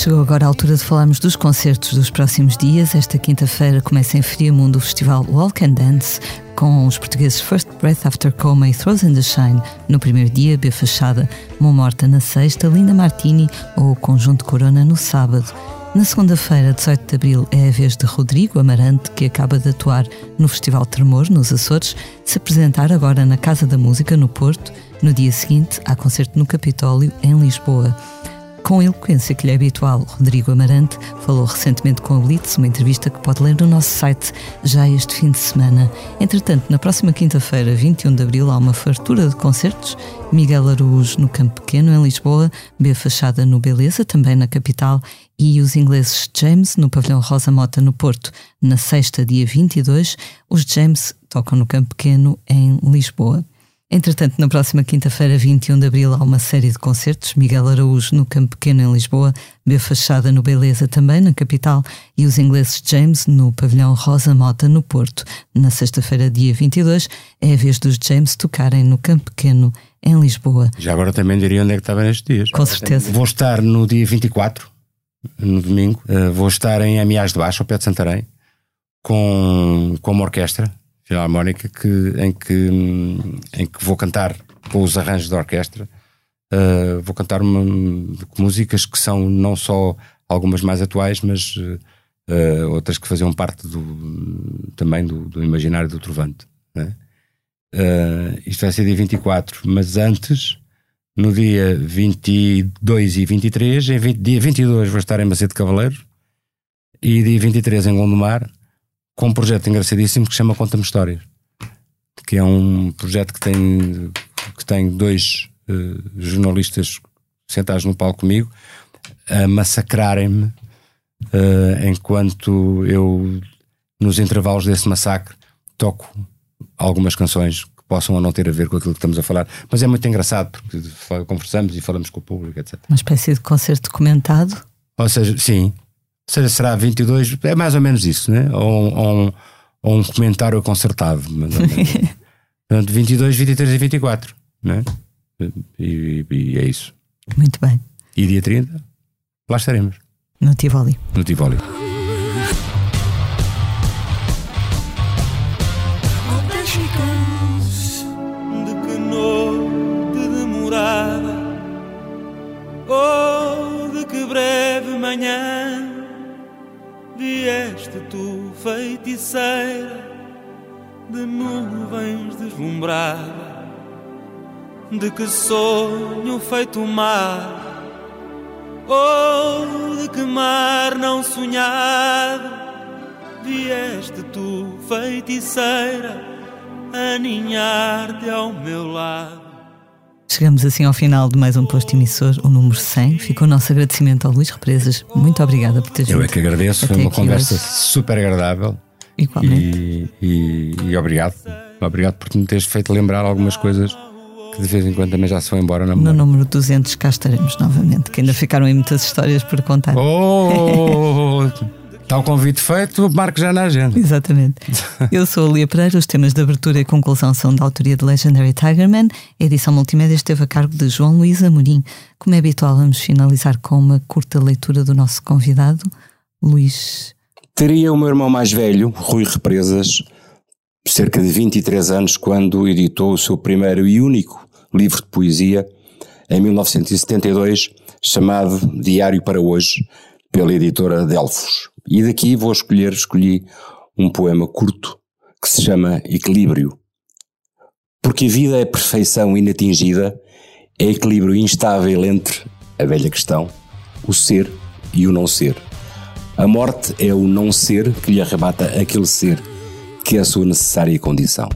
chegou agora a altura de falarmos dos concertos dos próximos dias. Esta quinta-feira começa em Friamundo o festival Walk and Dance, com os portugueses First Breath After Coma e Throws in the Shine no primeiro dia, B Fachada, Mão Morta na sexta, Linda Martini ou Conjunto Corona no sábado. Na segunda-feira, 18 de abril, é a vez de Rodrigo Amarante, que acaba de atuar no Festival Tremor, nos Açores, se apresentar agora na Casa da Música, no Porto. No dia seguinte, há concerto no Capitólio, em Lisboa. Com a eloquência que lhe é habitual, Rodrigo Amarante falou recentemente com a Blitz, uma entrevista que pode ler no nosso site já este fim de semana. Entretanto, na próxima quinta-feira, 21 de abril, há uma fartura de concertos. Miguel Araújo no Campo Pequeno, em Lisboa, B Fachada no Beleza, também na capital, e os ingleses James no Pavilhão Rosa Mota, no Porto, na sexta, dia 22. Os James tocam no Campo Pequeno, em Lisboa. Entretanto, na próxima quinta-feira, 21 de abril, há uma série de concertos. Miguel Araújo no Campo Pequeno, em Lisboa, B Fachada no Beleza, também na capital, e os ingleses James no Pavilhão Rosa Mota, no Porto. Na sexta-feira, dia 22, é a vez dos James tocarem no Campo Pequeno, em Lisboa. Já agora também diria onde é que estava nestes dias. Com certeza. Vou estar no dia 24, no domingo, uh, vou estar em Amiás de Baixo, ao pé de Santarém, com, com uma orquestra filarmónica que, em, que, em que vou cantar com os arranjos da orquestra. Uh, vou cantar uma, músicas que são não só algumas mais atuais, mas uh, outras que faziam parte do, também do, do imaginário do Trovante. Né? Uh, isto vai ser dia 24, mas antes, no dia 22 e 23, em 20, dia 22 vou estar em Macedo Cavaleiro e dia 23 em Gondomar com um projeto engraçadíssimo que se chama Conta-me Histórias, que é um projeto que tem, que tem dois uh, jornalistas sentados no palco comigo a massacrarem-me uh, enquanto eu, nos intervalos desse massacre, toco algumas canções que possam ou não ter a ver com aquilo que estamos a falar. Mas é muito engraçado porque conversamos e falamos com o público, etc. Uma espécie de concerto documentado? Ou seja, sim, será 22, é mais ou menos isso, né? Ou, ou, um, ou um comentário concertado. Portanto, 22, 23 e 24, né? E, e, é isso. Muito bem. E dia 30, lá estaremos. No Tivoli. No Tivoli. De que noite demorada, oh, de que breve manhã vieste tu, feiticeira de nuvens deslumbrada, de que sonho feito mar, oh, de que mar não sonhado, vieste tu, feiticeira, aninhar-te ao meu lado. Chegamos assim ao final de mais um posto emissor, o número 100. Ficou o nosso agradecimento ao Luís Represas. Muito obrigada por teres Eu vindo. é que agradeço, foi até uma aqui conversa hoje. super agradável. Igualmente. E, e, e obrigado. Obrigado por me teres feito lembrar algumas coisas que de vez em quando também já se vão embora na No memória. número 200 cá estaremos novamente, que ainda ficaram aí muitas histórias por contar. Oh! Está o convite feito, marco já na agenda. Exatamente. Eu sou a Lia Pereira, os temas de abertura e conclusão são da autoria de Legendary Tigerman. A edição multimédia esteve a cargo de João Luís Amorim. Como é habitual, vamos finalizar com uma curta leitura do nosso convidado, Luís. Teria o meu irmão mais velho, Rui Represas, cerca de 23 anos, quando editou o seu primeiro e único livro de poesia, em 1972, chamado Diário para Hoje, pela editora Delfos. E daqui vou escolher, escolhi um poema curto que se chama Equilíbrio. Porque a vida é perfeição inatingida, é equilíbrio instável entre a velha questão, o ser e o não ser. A morte é o não ser que lhe arrebata aquele ser que é a sua necessária condição.